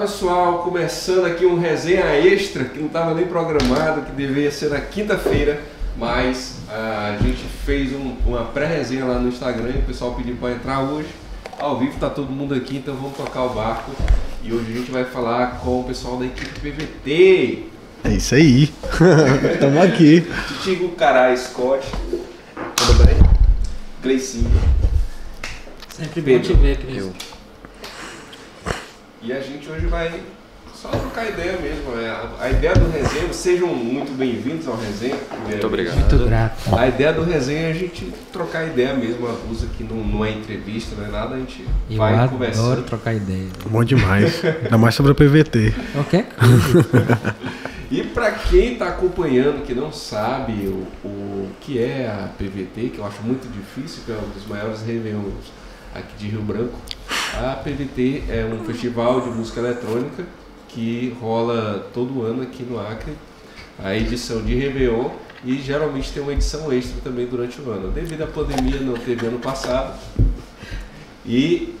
pessoal, começando aqui um resenha extra que não estava nem programado, que deveria ser na quinta-feira, mas ah, a gente fez um- uma pré-resenha lá no Instagram e o pessoal pediu para entrar hoje. Ao vivo tá todo mundo aqui, então vamos tocar o barco. E hoje a gente vai falar com o pessoal da equipe PVT. É isso aí. Tamo aqui. Titigo Carai Scott. Tudo bem? Gleicinho. Sempre bom te ver, Cris. E a gente hoje vai só trocar ideia mesmo. é, a- A ideia do resenha, sejam muito bem-vindos ao resenha. Muito obrigado. Muito grato. A ideia do resenha é a gente trocar ideia mesmo, abusa que não, não é entrevista, não é nada, a gente Eu vai adoro conversando. trocar ideia. Bom demais. Ainda mais sobre a PVT. Coisa. E para quem está acompanhando, que não sabe o, o que é a PVT, que eu acho muito difícil, que é um dos maiores réveillons aqui de Rio Branco, a PVT é um festival de música eletrônica que rola todo ano aqui no Acre, a edição de Réveillon, e geralmente tem uma edição extra também durante o ano. Devido à pandemia, não teve ano passado, e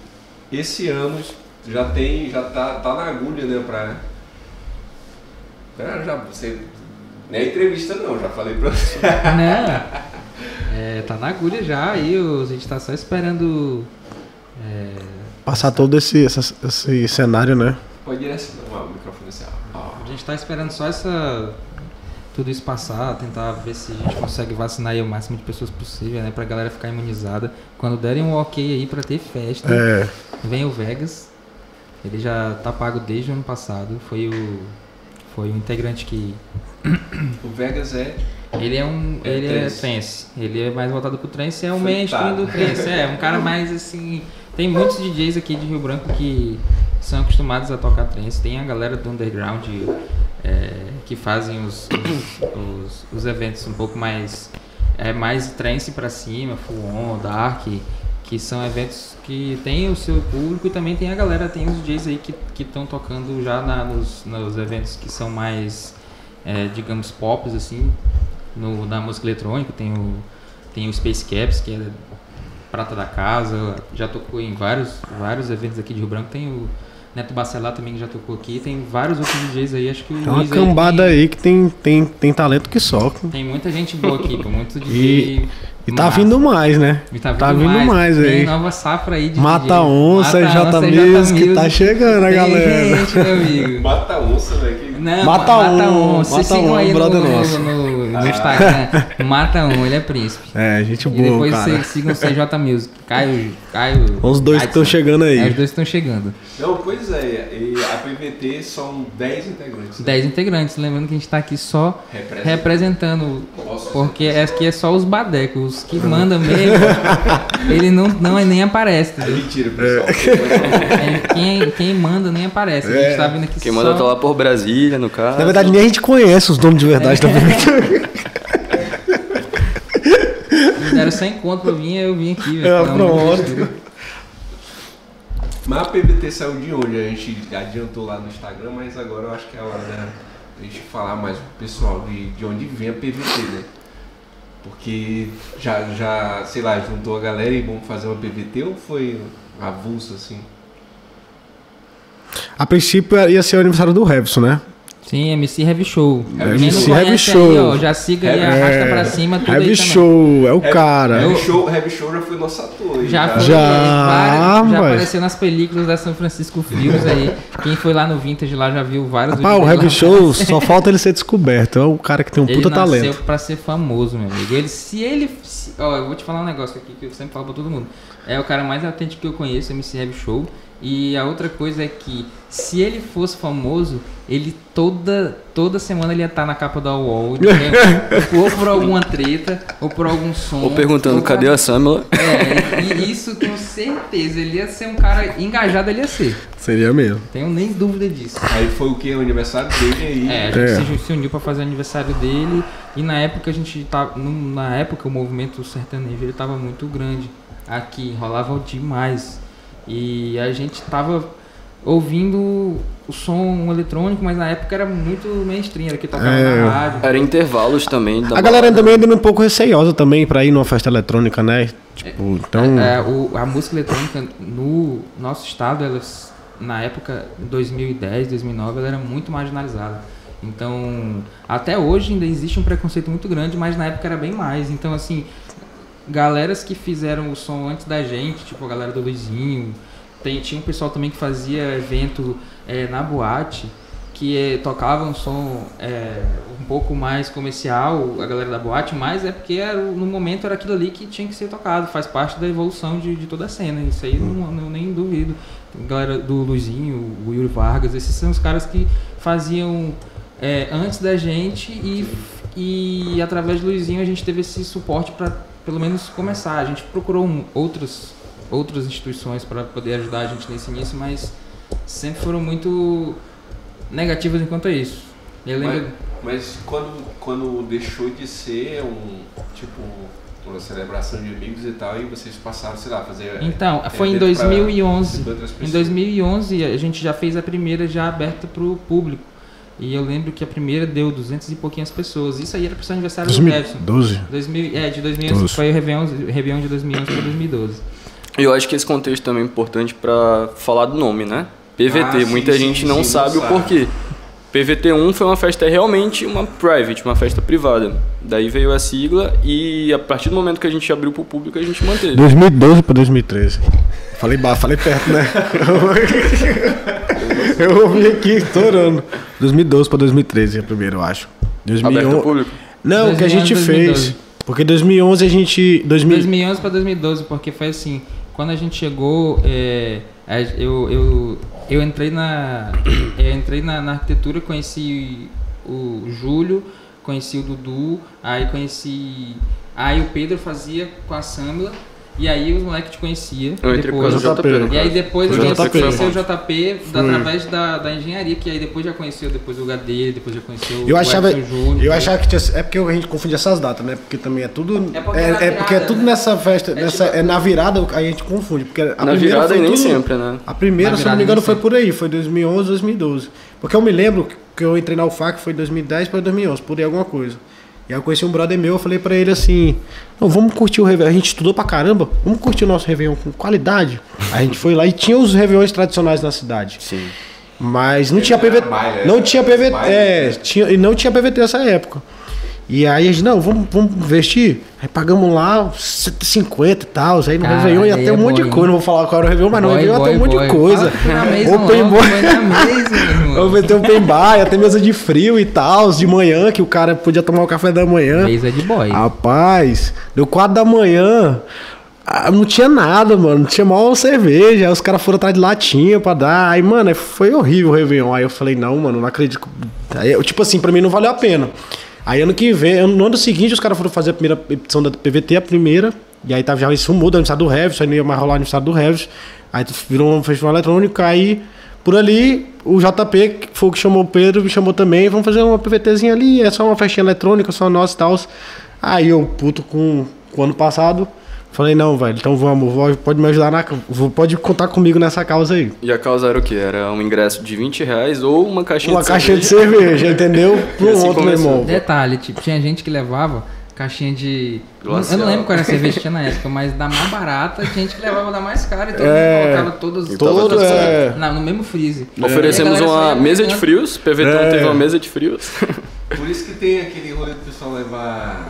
esse ano já tem, já tá, tá na agulha, né, pra ah, já, você. É entrevista não, já falei pra você. Não. É, tá na agulha já aí, a gente tá só esperando. é, Passar todo esse, essa- esse cenário, né? Pode direcionar ah, o microfone assim, a gente tá esperando só essa. Tudo isso passar, tentar ver se a gente consegue vacinar aí o máximo de pessoas possível, né? Pra galera ficar imunizada. Quando derem um ok aí pra ter festa, É. vem o Vegas. Ele já tá pago desde o ano passado. Foi o. Foi o integrante que O Vegas é. Ele é um. É ele é trance. trance. Ele é mais voltado pro trance, é um mainstream do trance. É, um cara mais assim. Tem muitos DJs aqui de Rio Branco que são acostumados a tocar trance. Tem a galera do underground é, que fazem os, os, os- os eventos um pouco mais. É mais trance pra cima, full on, dark. Que são eventos que tem o seu público e também tem a galera, tem os DJs aí que estão tocando já na- nos, nos eventos que são mais, é, digamos, pops, assim, no, na música eletrônica, tem o, tem o Space Caps, que é prata da casa, já tocou em vários, vários eventos aqui de Rio Branco, tem o Neto Bacelar também que já tocou aqui, tem vários outros DJs aí, acho que o Tem uma Luiz cambada tem, aí que tem, tem, tem talento que só. Tem muita gente boa aqui, pô, muito DJ. E tá massa. vindo mais, né? E tá vindo, tá vindo mais, mais Tem aí. nova safra aí de Mata DJ. Onça, Mata J Onça, Music, tá chegando a Tem galera. gente, meu amigo. Mata onça, velho. Não, Mata mata, mata um, um. Vocês mata sigam um, aí no, brother no, nosso. no- no Instagram. Mata um, ele é príncipe. É, gente E boa, depois cara. vocês sigam o CJ Music. Caio. Caio Os dois que estão chegando É, aí. os dois estão chegando. Não, pois é, e a PVT são 10 integrantes. né? 10 integrantes. Lembrando que a gente tá aqui só Representa- representando. Nossa, Porque é- aqui é só os badecos. Os que mandam mesmo. ele não, não nem aparece. É entendeu? mentira, pessoal. É, Quem, quem manda nem aparece. A gente É. tá vindo aqui Quem só. manda tá lá por Brasília, no caso. Na verdade, nem a gente conhece os donos de verdade da PVT. Me deram sem encontro pra vir, eu vim aqui. velho. É, pronto. Mas a PVT saiu de onde? A gente adiantou lá no Instagram, mas agora eu acho que é a hora da a gente falar mais pro pessoal de, de onde vem a PVT, né? Porque já, já, sei lá, juntou a galera e vamos fazer uma PVT ou foi avulso assim? A princípio ia ser o aniversário do Revson, né? Sim, MC Heavy Show. Heavy MC Heavy aí, Show. ó, já siga aí, arrasta pra cima, tudo aí Heavy também. Show, é o Heavy- cara. Heavy Show, Heavy Show já foi nosso ator. aí, Já, foi, Já, vários- já mas- apareceu nas películas da São Francisco Filmes aí. Quem foi lá no Vintage lá já viu vários Rapaz, o vídeos Heavy lá. Show só falta ele ser descoberto. É o cara que tem um Ele puta nasceu talento. pra ser famoso, meu amigo. Ele, se ele. se- ó, eu vou te falar um negócio aqui que eu sempre falo pra todo mundo. É o cara mais autêntico que eu conheço, MC Heavy Show. E a outra coisa é que, se ele fosse famoso, ele toda, toda semana ele ia estar na capa da UOL. ou por alguma treta, ou por algum som. Ou perguntando ou cadê a Samela. É, e isso com certeza. Ele ia ser um cara engajado, ele ia ser. Seria mesmo. Tenho nem dúvida disso. Aí foi o que? O aniversário dele aí. É, a gente É. se uniu pra fazer o aniversário dele e na época a gente tava. no- Na época o movimento sertanejo ele tava muito grande aqui, rolava demais. E a gente tava ouvindo o som eletrônico, mas na época era muito mainstream, era que tocava É. na rádio. Era intervalos também. da A galera balada. também ainda um pouco receiosa também pra ir numa festa eletrônica, né? Tipo, então. É, o- a música eletrônica no nosso estado, ela, na época, 2010, 2009, ela era muito marginalizada. Então, até hoje ainda existe um preconceito muito grande, mas na época era bem mais. Então, assim, galeras que fizeram o som antes da gente, tipo a galera do Luizinho, tem, tinha um pessoal também que fazia evento é, na boate, que é, tocava um som é, um pouco mais comercial, a galera da boate, mas é porque era, no momento era aquilo ali que tinha que ser tocado, faz parte da evolução de, de toda a cena, isso aí não, nem duvido. A galera do Luizinho, o Yuri Vargas, esses são os caras que faziam é, antes da gente e, e através do Luizinho a gente teve esse suporte para pelo menos começar. A gente procurou um, outros, outras instituições para poder ajudar a gente nesse início, mas sempre foram muito negativas enquanto a isso. Eu lembro. Mas, mas quando, quando deixou de ser um tipo uma celebração de amigos e tal, e vocês passaram, sei lá, fazer. Então, é, foi em evento pra- 2011. pra Em pessoas. 2011 a gente já fez a primeira já aberta para o público. E eu lembro que a primeira deu 200 e pouquinhas pessoas. Isso aí era pro seu aniversário do Jefferson. 2012. 2000, é, de 2011, Doze. foi o Réveillon, Réveillon de 2011 para 2012. E eu acho que esse contexto também é importante pra falar do nome, né? PVT. Ah, sim, Muita sim, gente sim, não não sabe o sabe. porquê. PVT1 foi uma festa realmente uma private, uma festa privada. Daí veio a sigla e a partir do momento que a gente abriu pro público, a gente manteve. 2012 pra 2013. Falei baixo, falei perto, né? eu ouvi aqui, estourando. 2012 pra 2013 é a primeira, eu acho. Aberto ao 2011. público. Não, o que a 2011, gente 2012. fez. Porque 2011 a gente. 2000, 2011 para 2012, porque foi assim, quando a gente chegou, é, eu, eu, eu entrei na eu entrei na, na arquitetura, conheci o Júlio, conheci o Dudu, aí conheci, aí o Pedro fazia com a Samla, e aí os moleques te conhecia. Eu entrei por causa do JP, JP. E aí depois O eu JP. conheci o JP da- através da, da engenharia, que aí depois já conheceu depois o HD, depois já conheceu Eu o achava, Júnior. eu achava que tinha, é porque a gente confunde essas datas, né? Porque também é tudo É porque é, é na é porque é virada, tudo né? nessa festa, É nessa tipo- é na virada a gente confunde, porque a Na primeira virada foi e nem tudo- sempre, né? A primeira, se eu não me virada engano, foi sempre. por aí, foi 2011, 2012. Porque eu me lembro que eu entrei na UFAC foi 2010 para 2011, por aí alguma coisa. E aí eu conheci um brother meu, eu falei pra ele assim: Não, vamos curtir o Réveillon. A gente estudou pra caramba, vamos curtir o nosso Réveillon com qualidade. A gente foi lá e tinha os Réveillões tradicionais na cidade. Sim. Mas não Ele tinha PVT. baile, Não tinha PVT. É, tinha, e não tinha PVT nessa época. E aí a gente, não, vamos, vamos investir. Aí pagamos lá 150 e tal. Aí no Cara, Réveillon ia ter é um monte boy, de coisa. Não vou falar qual era o Réveillon, mas no Boy, Réveillon ia ter um monte de coisa. Fala que foi na mesa, Open bar. Vamos meter open bar, ia ter mesa de frio e tal, de manhã, que o cara podia tomar o café da manhã. Mesa de boy. Rapaz, deu 4 da manhã. ah, Não tinha nada, mano. Não tinha mal cerveja. Aí os caras foram atrás de latinha pra dar. Aí, mano, foi horrível o Réveillon. Aí eu falei, não, mano, não acredito. Aí, tipo assim, pra mim não valeu a pena. Aí ano que vem, no ano seguinte, os caras foram fazer a primeira edição da PVT, a primeira. E aí tava já isso muda, aniversário do Revis, aí não ia mais rolar aniversário do Revis. Aí virou um festival eletrônico, aí por ali o JP, que foi o que chamou o Pedro, me chamou também, vamos fazer uma PVTzinha ali, é só uma festinha eletrônica, só nós e tal. Aí eu, puto com, com o ano passado, falei, não, velho, então vamos, pode me ajudar na. Pode contar comigo nessa causa aí. E a causa era o quê? Era um ingresso de 20 reais ou uma caixinha Uma de caixinha de cerveja? cerveja, entendeu? Pronto, assim meu começou. irmão. Detalhe, tipo, tinha gente que levava caixinha de. Eu Glacial. não lembro qual era a cerveja que tinha na época, mas da mais barata, tinha gente que levava da mais cara e todo É. colocava todas Então, todas é. na- no mesmo freezer. Oferecemos galera só uma mesa de frios, PVT É. teve uma mesa de frios. Por isso que tem aquele rolê do pessoal levar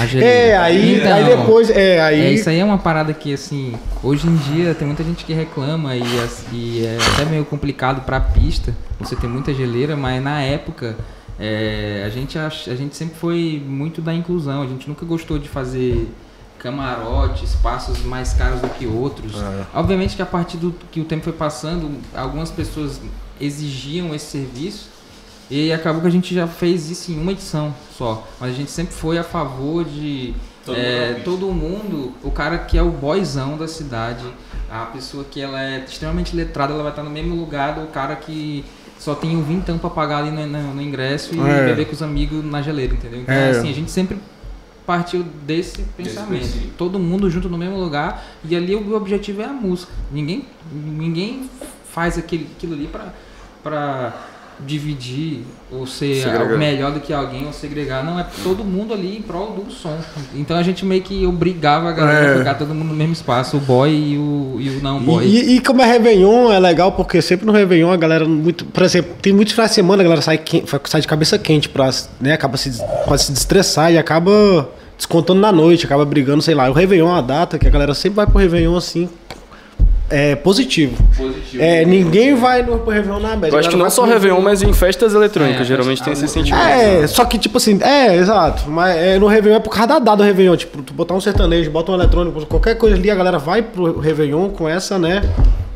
a. A. É, aí, Então, aí depois, é, aí. É, isso aí é uma parada que, assim, hoje em dia tem muita gente que reclama e, e é até meio complicado pra pista você ter muita geleira, mas na época é, a, gente ach- a gente sempre foi muito da inclusão, a gente nunca gostou de fazer camarote, espaços mais caros do que outros. Obviamente que a partir do que o tempo foi passando, algumas pessoas exigiam esse serviço e acabou que a gente já fez isso em uma edição só. Mas a gente sempre foi a favor de Todo é, mundo é todo mundo, o cara que é o boyzão da cidade, a pessoa que ela é extremamente letrada, ela vai estar no mesmo lugar do cara que só tem um vintão pra pagar ali no, no- no ingresso e É. beber com os amigos na geleira, entendeu? Então, É. assim, a gente sempre partiu desse pensamento. princípio. Todo mundo junto no mesmo lugar e ali o objetivo é a música. Ninguém, ninguém faz aquele, aquilo ali pra, pra dividir ou ser Segregar. melhor do que alguém ou segregar. Não, é todo mundo ali em prol do som. Então a gente meio que obrigava a galera É. a ficar todo mundo no mesmo espaço, o boy e o, e o não boy. E, e como é Réveillon, é legal porque sempre no Réveillon a galera muito. Por exemplo, tem muitos finais de semana a galera sai, sai de cabeça quente pra, né? Acaba se, pode se destressar e acaba descontando na noite, acaba brigando, sei lá. O Réveillon é uma data que a galera sempre vai pro Réveillon assim. É positivo. Positivo. É, ninguém vai no pro Réveillon na média. Eu acho que A galera não vai só pro Réveillon, mas em festas eletrônicas. É, geralmente tem esse sentimento. É, só que tipo assim, é, exato. Mas é, no Réveillon é por causa da data do Réveillon. Tipo, tu botar um sertanejo, bota um eletrônico, qualquer coisa ali, a galera vai pro Réveillon com essa, né?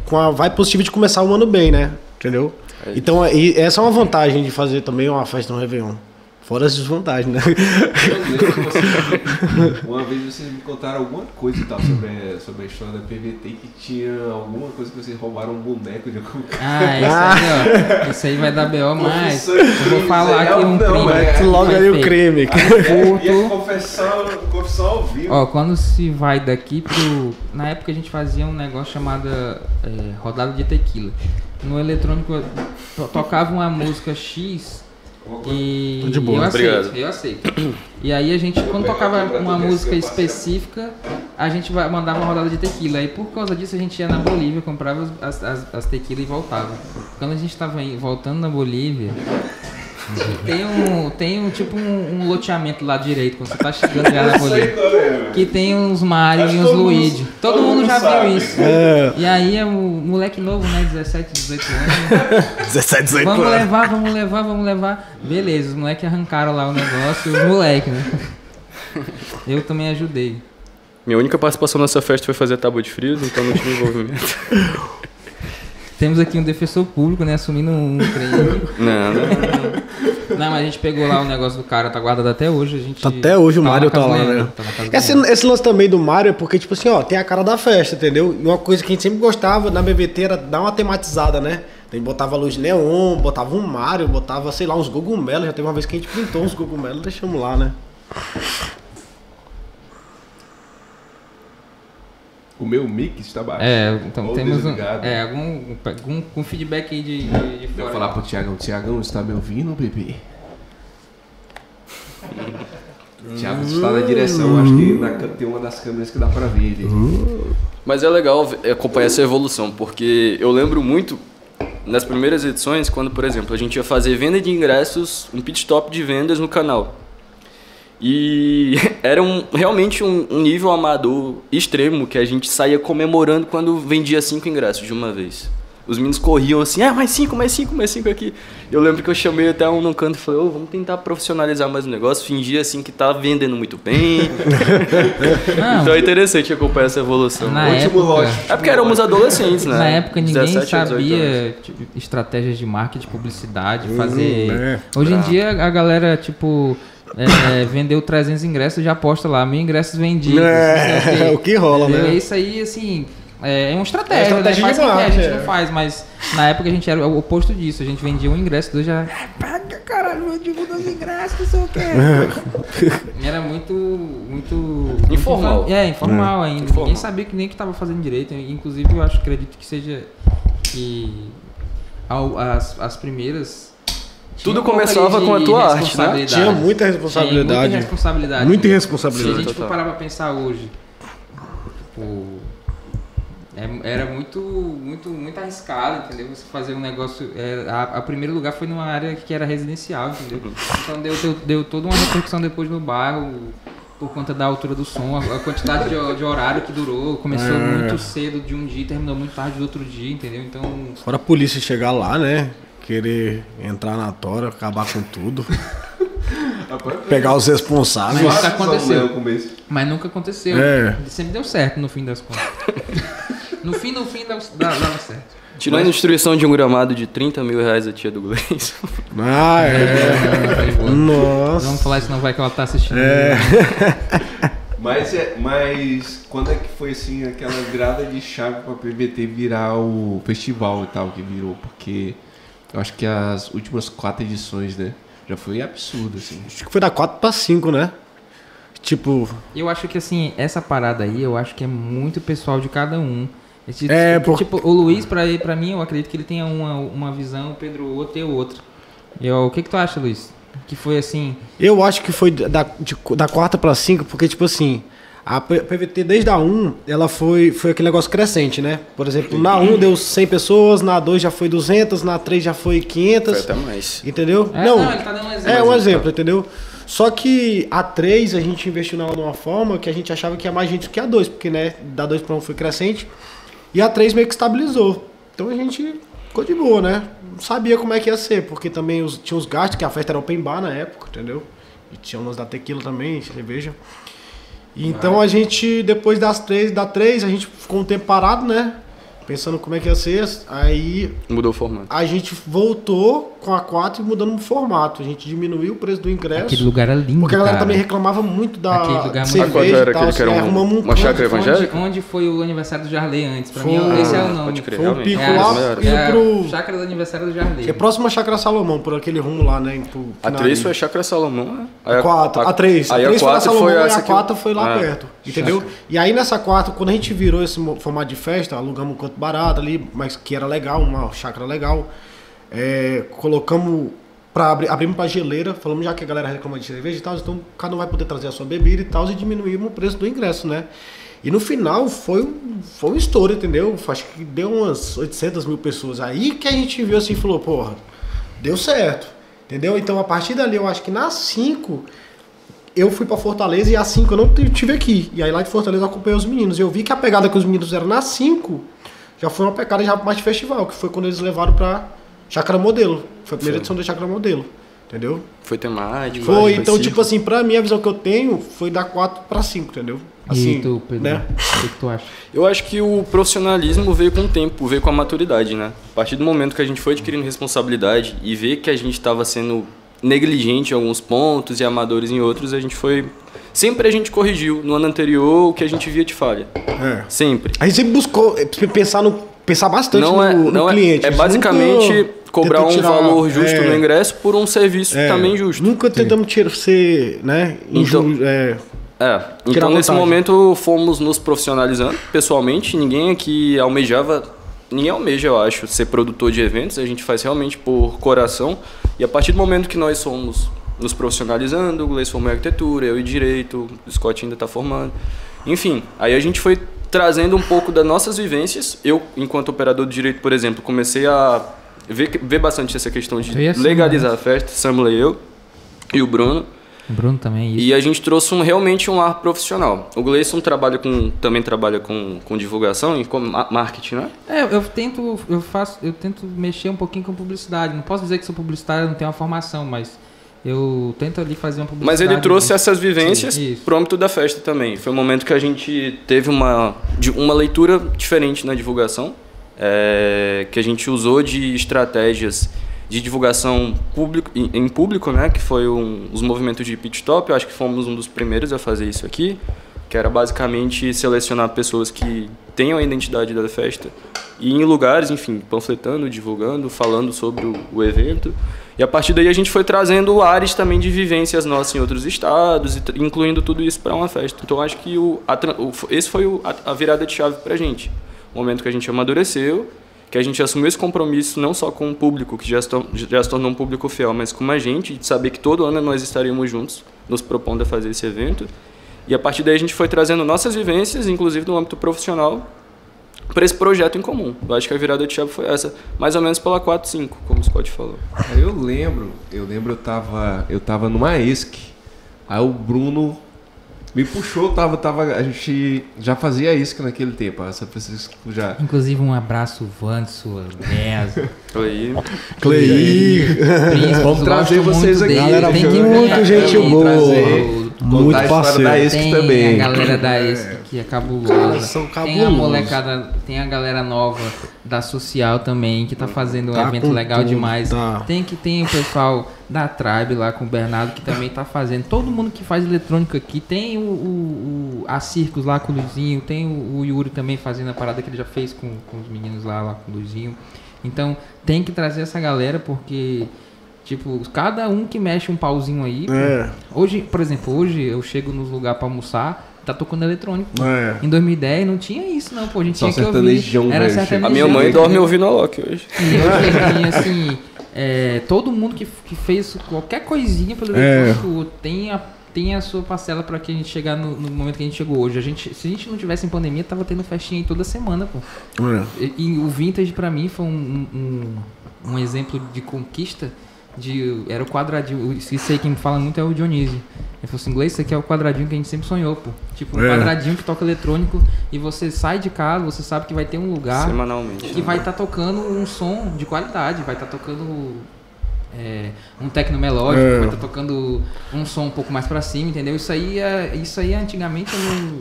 Com a vibe positiva de começar o ano bem, né? Entendeu? Então, e essa é uma vantagem de fazer também uma festa no Réveillon. Fora as desvantagens, né? Que Uma vez vocês me contaram alguma coisa e tal sobre, a- sobre a história da PVT que tinha alguma coisa que vocês roubaram um boneco de algum Ah, isso aí, ó. Isso aí vai dar BO mais. Eu vou falar é, um não, crime. é, que Logo aí o feito. creme. E Furto. a confessão, confissão ao vivo. Ó, quando se vai daqui pro. Na época a gente fazia um negócio chamado é, rodada de tequila. No eletrônico tocava uma música X e Tô de boa. eu aceito, Obrigado. eu aceito. E aí a gente, quando tocava uma música específica, a gente vai- mandava uma rodada de tequila. E por causa disso a gente ia na Bolívia, comprava as, as, as tequilas e voltava. Quando a gente tava aí- voltando na Bolívia, tem um, tem um tipo um, um loteamento lá direito, quando você tá chegando já na Bolívia. Que tem uns Mario Acho e uns todo mundo- Luigi. Todo, todo mundo mundo já sabe. viu isso. É, E aí é o moleque novo, né? 17, 18 anos. 17, 18 Vamos anos. levar, vamos levar, vamos levar. Beleza, os moleques arrancaram lá o negócio, os moleques, né? Eu também ajudei. Minha única participação nessa festa foi fazer tábua de frios, então não tive envolvimento. Temos aqui um defensor público, né? Assumindo um crime. não, não. Não, mas a gente pegou lá o negócio do cara, tá guardado até hoje. A gente Tá Até hoje o na Mario tá lá, né? Leandro, tá Esse, esse lance também do Mario é porque, tipo assim, ó, tem a cara da festa, entendeu? E uma coisa que a gente sempre gostava na BBT era dar uma tematizada, né? A gente botava luz neon, botava um Mario, botava, sei lá, uns cogumelos. Já teve uma vez que a gente pintou uns cogumelos, deixamos lá, né? O meu mic está baixo. É, então Ou temos um, é, algum, algum, algum feedback aí de, de, de Eu fora. vou falar pro Tiagão, Tiagão, está me ouvindo, bebê? Tiago está na direção, acho que na tem uma das câmeras que dá pra ver ele. Mas é legal ver- acompanhar essa evolução, porque eu lembro muito nas primeiras edições, quando, por exemplo, a gente ia fazer venda de ingressos, um pit stop de vendas no canal. E era um, realmente um, um nível amador extremo que a gente saía comemorando quando vendia cinco ingressos de uma vez. Os meninos corriam assim, ah, mais cinco, mais cinco, mais cinco aqui. Eu lembro que eu chamei até um no canto e falei, ô, vamos tentar profissionalizar mais o negócio, fingir assim que tá vendendo muito bem. Não, então é interessante acompanhar essa evolução. na Último época, lote. É porque éramos adolescentes, né? Na época ninguém 17 a 18 anos. sabia tipo, estratégias de marketing, publicidade, fazer. é. Hoje em dia a galera, tipo, é, vendeu 300 ingressos já posta lá, mil ingressos vendidos. É, o que rola, né? Isso aí, assim, é uma estratégia, É estratégia né? Faz a gente marketing, não é. faz, mas na época a gente era o oposto disso. A gente vendia um ingresso, dois já. Paga, caralho, eu digo dois ingressos, não sei o quê. Era muito. muito. Informal. muito- É, informal ainda. Informal. Ninguém sabia que nem que tava fazendo direito. Inclusive, eu acho, acredito que seja. que. ao- as, as primeiras. Tinha Tudo um começava com a tua arte, né? responsabilidade. Tinha muita Tinha responsabilidade. muita responsabilidade. Muita Se a gente for parar pra pensar hoje, tipo, é- era muito, muito, muito arriscado, entendeu? Você fazer um negócio. é, a, a primeiro lugar foi numa área que era residencial, entendeu? Então deu, deu, deu toda uma repercussão depois no bairro. Por conta da altura do som, a a quantidade de, de horário que durou, começou É. muito cedo de um dia e terminou muito tarde do outro dia, entendeu? Então, Fora a polícia chegar lá, né? Querer entrar na tora, acabar com tudo. Pegar os responsáveis. Mas isso Quase aconteceu. Mas nunca aconteceu. É. Sempre deu certo no fim das contas. no fim, no fim, dava, dava certo. Tirando a destruição de um gramado de 30 mil reais a tia do Gleison. Ah, é. Nossa. Vamos falar isso não vai que ela tá assistindo. É. Mas, é, mas quando é que foi assim aquela virada de chave pra PVT virar o festival e tal que virou? Porque eu acho que as últimas quatro edições, né? Já foi absurdo, assim. Acho que foi da 4 pra 5, né? Tipo, Eu acho que assim, essa parada aí, eu acho que é muito pessoal de cada um. Esse- É, tipo, por- tipo, o Luiz, pra, ele- pra mim, eu acredito que ele tenha uma, uma visão, o Pedro outra e outra. Eu, o que que tu acha, Luiz? Que foi assim... Eu acho que foi da, de- da quarta pra cinco, porque, tipo assim, a PVT desde a 1, ela foi, foi aquele negócio crescente, né? Por exemplo, na 1 deu 100 pessoas, na 2 já foi 200, na 3 já foi 500. Foi até mais. Entendeu? É, não, ele tá dando um exemplo. É um exemplo, entendeu? Só que a 3 a gente investiu nela de uma forma que a gente achava que ia mais gente que a 2, porque né, da 2 para 1 foi crescente. E a 3 meio que estabilizou. Então a gente ficou de boa, né? Não sabia como é que ia ser, porque também os- tinha os gastos, que a festa era open bar na época, entendeu? E tinha umas da tequila também, cerveja. E então a gente, depois das três, da 3, a gente ficou um tempo parado, né? Pensando como é que ia ser. Aí Mudou o formato. a gente voltou com a 4 e mudando o formato. A gente diminuiu o preço do ingresso. Aquele lugar era lindo, Porque a galera cara. também reclamava muito da Aquele lugar é muito cerveja A era e tal. aquele que era assim, um- arrumamos um uma chácara canto, Onde, evangélica? onde foi o aniversário do Jarley antes? Pra Foi- mim, esse é o Ah, nome. pode crer, Foi um realmente. pico É, lá, melhor. indo é, pro... Chácara do aniversário do Jarley. É próximo a Chácara Salomão, por aquele rumo lá, né? Pro, A 3 foi a Chácara Salomão, né? Aí a 4, a 3. A Aí 3 a foi 4 Salomão foi e a que eu- 4 foi lá Ah, perto. Entendeu? E aí nessa 4, quando a gente virou esse formato de festa, alugamos um canto barato ali, mas que era legal, uma chácara legal. É, colocamos pra abrir, abrimos pra geleira, falamos já que a galera reclama de cerveja e tal, então cada um vai poder trazer a sua bebida e tal, e diminuímos o preço do ingresso, né? E no final foi um, foi um estouro, entendeu? Acho que deu umas 800 mil pessoas. Aí que a gente viu assim e falou, porra, deu certo. Entendeu? Então a partir dali eu acho que nas 5 eu fui pra Fortaleza e às 5 eu não tive aqui. E aí lá de Fortaleza eu acompanhei os meninos. E eu vi que a pegada que os meninos eram nas 5 já foi uma pegada já mais de festival, que foi quando eles levaram pra Chácara Modelo. Foi a primeira Foi. edição da Chácara Modelo. Entendeu? Foi temático. Foi, então, tipo assim, pra mim a visão que eu tenho foi da 4 pra 5, entendeu? Assim, e tu, Pedro? né? O que, que tu acha? Eu acho que o profissionalismo veio com o tempo, veio com a maturidade, né? A partir do momento que a gente foi adquirindo responsabilidade e ver que a gente estava sendo negligente em alguns pontos e amadores em outros, a gente foi. Sempre a gente corrigiu no ano anterior o que a gente via de falha. É. Sempre. A gente sempre buscou eh, pensar, no, pensar bastante Não no, é, no não é, cliente. é basicamente nunca cobrar um valor justo é, no ingresso por um serviço é, também justo. Nunca tentamos tirar, ser, né, Então- é, É, então nesse momento fomos nos profissionalizando pessoalmente. Ninguém aqui almejava, ninguém almeja, eu acho, ser produtor de eventos. A gente faz realmente por coração. E a partir do momento que nós fomos nos profissionalizando, o Gleice formou em arquitetura, eu em direito, o Scott ainda está formando. Enfim, aí a gente foi trazendo um pouco das nossas vivências. Eu, enquanto operador de direito, por exemplo, comecei a ver, ver bastante essa questão de legalizar a festa, Samuel e eu, e o Bruno. O Bruno também. Isso. E a gente trouxe um, realmente um ar profissional. O Gleison trabalha com, também trabalha com, com divulgação e com ma- marketing, né? É, eu tento, eu faço, eu tento mexer um pouquinho com publicidade. Não posso dizer que sou publicitário, não tenho uma formação, mas eu tento ali fazer uma publicidade. Mas ele trouxe essas vivências Sim, pro âmbito da festa também. Foi um momento que a gente teve uma, uma leitura diferente na divulgação, é, que a gente usou de estratégias de divulgação público, em, público, né? Que foi um, os movimentos de pit stop. Eu acho que fomos um dos primeiros a fazer isso aqui, que era basicamente selecionar pessoas que tenham a identidade da festa e em lugares, enfim, panfletando, divulgando, falando sobre o, o evento. E a partir daí a gente foi trazendo ares também de vivências nossas em outros estados, incluindo tudo isso para uma festa. Então acho que o, a o- esse foi o- a, a virada de chave para a gente. Momento que a gente amadureceu, que a gente assumiu esse compromisso não só com o público, que já se, já se tornou um público fiel, mas com a gente, de saber que todo ano nós estaríamos juntos, nos propondo a fazer esse evento. E a partir daí a gente foi trazendo nossas vivências, inclusive no âmbito profissional, para esse projeto em comum. Eu acho que a virada de chave foi essa, mais ou menos pela 4, 5, como o Scott falou. Eu lembro, eu lembro, eu tava, eu tava numa ESC, aí o Bruno me puxou, tava, tava, a gente já fazia ESC naquele tempo, a São Francisco já. Inclusive um abraço, Vanso, Nesa, Aí, Clei. Vamos trazer vocês aqui. Galera tem que muito gente boa. Muito contar a história parceiro. da ESC Tem também. a galera da ESC que é cabulosa. Cara, são Tem a molecada, tem a galera nova da social também, que tá fazendo um Tá evento legal tudo, demais. tá. Tem que tem o pessoal da Tribe lá com o Bernardo que também tá fazendo. Todo mundo que faz eletrônica aqui. Tem o, o, o- a Circos lá com o Luizinho, tem o, o Yuri também fazendo a parada que ele já fez com, com os meninos lá, lá com o Luizinho. Então tem que trazer essa galera porque. Tipo, cada um que mexe um pauzinho aí. É, Hoje, por exemplo, hoje eu chego nos lugares pra almoçar, tá tocando eletrônico. é. Em 2010 não tinha isso, não, pô. A gente Só tinha que ouvir. sertanejão, Era velho, sertanejão. a minha mãe dorme ouvindo a Loki hoje. E hoje, assim, é, todo mundo que, que fez qualquer coisinha pelo É. eletrônico tem a, tem a sua parcela pra que a gente chegar no, no momento que a gente chegou hoje. A gente, se a gente não tivesse em pandemia, tava tendo festinha aí toda semana, pô. É. E, e o Vintage pra mim foi um, um, um exemplo de conquista. De, era o quadradinho. Isso aí quem me fala muito é o Dionísio. Ele falou assim: inglês, isso aqui é o quadradinho que a gente sempre sonhou, pô. Tipo, um É. quadradinho que toca eletrônico e você sai de casa, você sabe que vai ter um lugar Semanalmente. que vai estar tocando um som de qualidade, vai estar tocando é, um tecno melódico, É. vai estar tocando um som um pouco mais pra cima, entendeu? Isso aí, é, isso aí antigamente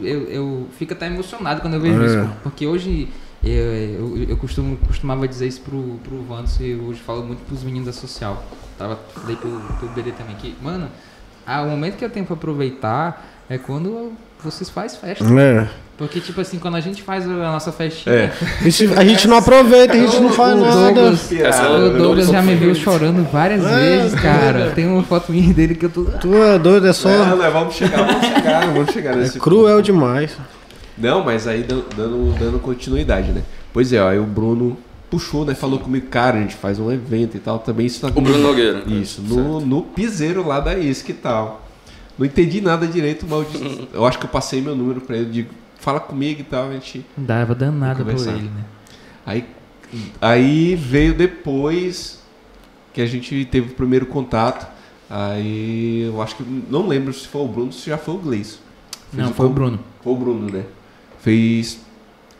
eu, eu, eu fico até emocionado quando eu vejo É. isso, pô. porque hoje eu, eu, eu costumo, costumava dizer isso pro, pro Vantos e eu hoje falo muito pros meninos da social. Tava, falei pro, pro BD também que, mano, ah, o momento que eu tenho pra aproveitar é quando vocês fazem festa. É. Porque, tipo assim, quando a gente faz a nossa festinha, É. A gente não aproveita, a gente não faz o nada. Douglas, o Douglas já me viu chorando várias É, vezes, cara. Tem uma foto minha dele que eu tô. Tu é doido, é só. Não, vamos chegar, vamos chegar, vamos chegar É cruel demais. Não, mas aí dan- dando, dando continuidade, né? Pois é, ó, aí o Bruno puxou, né? Falou comigo, cara, a gente faz um evento e tal. Também isso tá O Bruno Nogueira. Isso, no, no piseiro lá da ISC e tal. Não entendi nada direito, mas eu, acho que eu passei meu número pra ele. Digo, fala comigo e tal, a gente. Dava danada por conversar. ele, né? Aí, aí veio depois que a gente teve o primeiro contato. Aí eu acho que. Não lembro se foi o Bruno ou se já foi o Gleison. Não, foi o Bruno. Foi o Bruno, né? Fez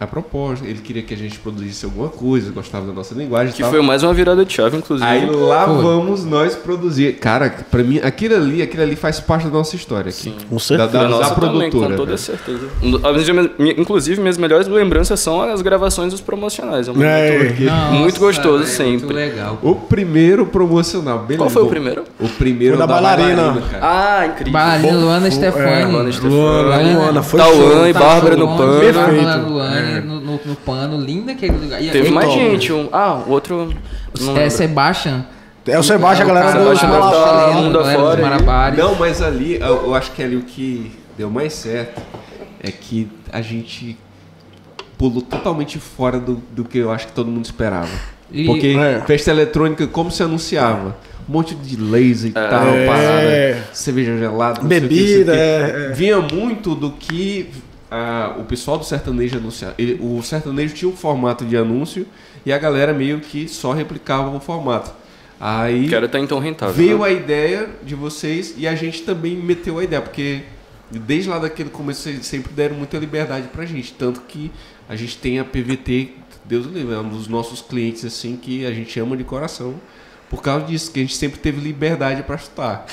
a proposta. Ele queria que a gente produzisse alguma coisa, gostava da nossa linguagem e Que tal. foi mais uma virada de chave, inclusive. Aí lá Foi. vamos nós produzir. Cara, pra mim, aquilo ali, aquilo ali faz parte da nossa história aqui. Sim. Com Da, certeza. da, Da da nossa também, produtora. com toda né? certeza. Inclusive, minhas melhores lembranças são as gravações dos promocionais. É um É. Nossa, muito gostoso velho, sempre. Muito legal. O primeiro promocional, beleza. Qual foi o primeiro? O primeiro Foi da bailarina. cara. Ah, incrível. Bailarina Luana Stefani. Luana Stefani. Luana, Luana, foi Tauan e Bárbara no pano. Perfeito. Bárbara No, no, no pano. Lindo aquele lugar. E- Teve mais gente. Um... Ah, o outro. É. Sebastian. É o Sebastião, a galera do tá. Não, mas ali, eu, eu acho que ali o que deu mais certo é que a gente pulou totalmente fora do, do que eu acho que todo mundo esperava. E- Porque É. festa eletrônica, como se anunciava? Um monte de laser e tal, É. parada, cerveja gelada, não sei o que, Bebida, sei o é, que. é. Vinha muito do que o pessoal do sertanejo anunciava. Ele- o sertanejo tinha um formato de anúncio e a galera meio que só replicava o formato. Aí Que era até então rentável. veio né? a ideia de vocês e a gente também meteu a ideia, porque desde lá daquele começo vocês sempre deram muita liberdade pra gente, tanto que a gente tem a PVT, Deus livre, é um dos nossos clientes assim que a gente ama de coração, por causa disso, que a gente sempre teve liberdade pra chutar.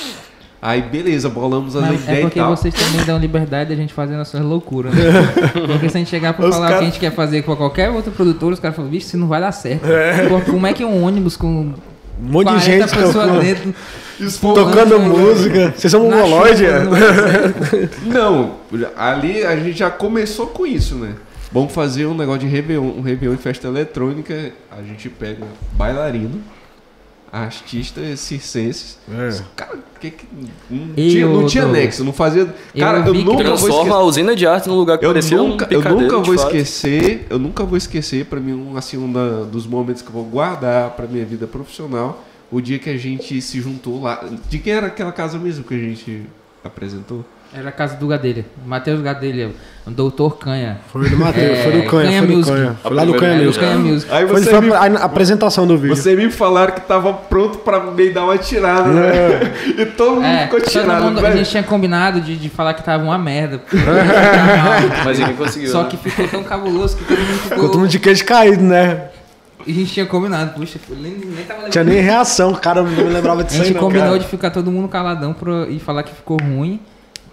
Aí beleza, bolamos as Mas é ideias e porque tal. vocês também dão liberdade a gente fazendo as suas loucuras, né? Porque se a gente chegar pra Os falar o cara- que a gente quer fazer com qualquer outro produtor, os caras falam, bicho, isso não vai dar certo. Pô, como é que um ônibus com Um monte de 40 gente pessoas tocando, dentro... tocando pulando, música. Vocês são mongoloide? é? Não, ali a gente já começou com isso, né? Vamos fazer um negócio de Réveillon, um Réveillon em festa eletrônica. A gente pega bailarino, artistas circenses. É. Cara, que que. Não E tinha, não tinha nexo, não fazia. Cara, eu, que nunca vou Transforma a esquecer. usina de arte num lugar que Eu parecia nunca, um eu nunca vou fato. esquecer, eu nunca vou esquecer, pra mim, um, assim, um da- dos momentos que eu vou guardar pra minha vida profissional, o dia que a gente se juntou lá. De quem era aquela casa mesmo que a gente apresentou? Era a casa do Gadelha. Matheus Gadelha, o doutor Canha. Foi do Matheus, É, foi do Canha, Canha foi do. Canha. Foi lá do A Canha Era primeira o Music. Canha Music. Aí você foi me, a, a apresentação do vídeo. você me falaram que tava pronto pra me dar uma tirada, né? E todo mundo É, ficou tirado, mundo, a gente tinha combinado de, de falar que tava uma merda. Mas ninguém conseguiu. Só né? que ficou tão cabuloso que todo mundo ficou. Ficou todo mundo de queijo caído, né? E a gente tinha combinado, puxa, nem, nem tava lembrando. Tinha nem reação, cara, não me lembrava A disso aí gente não, combinou cara. de ficar todo mundo caladão pra, e falar que ficou ruim.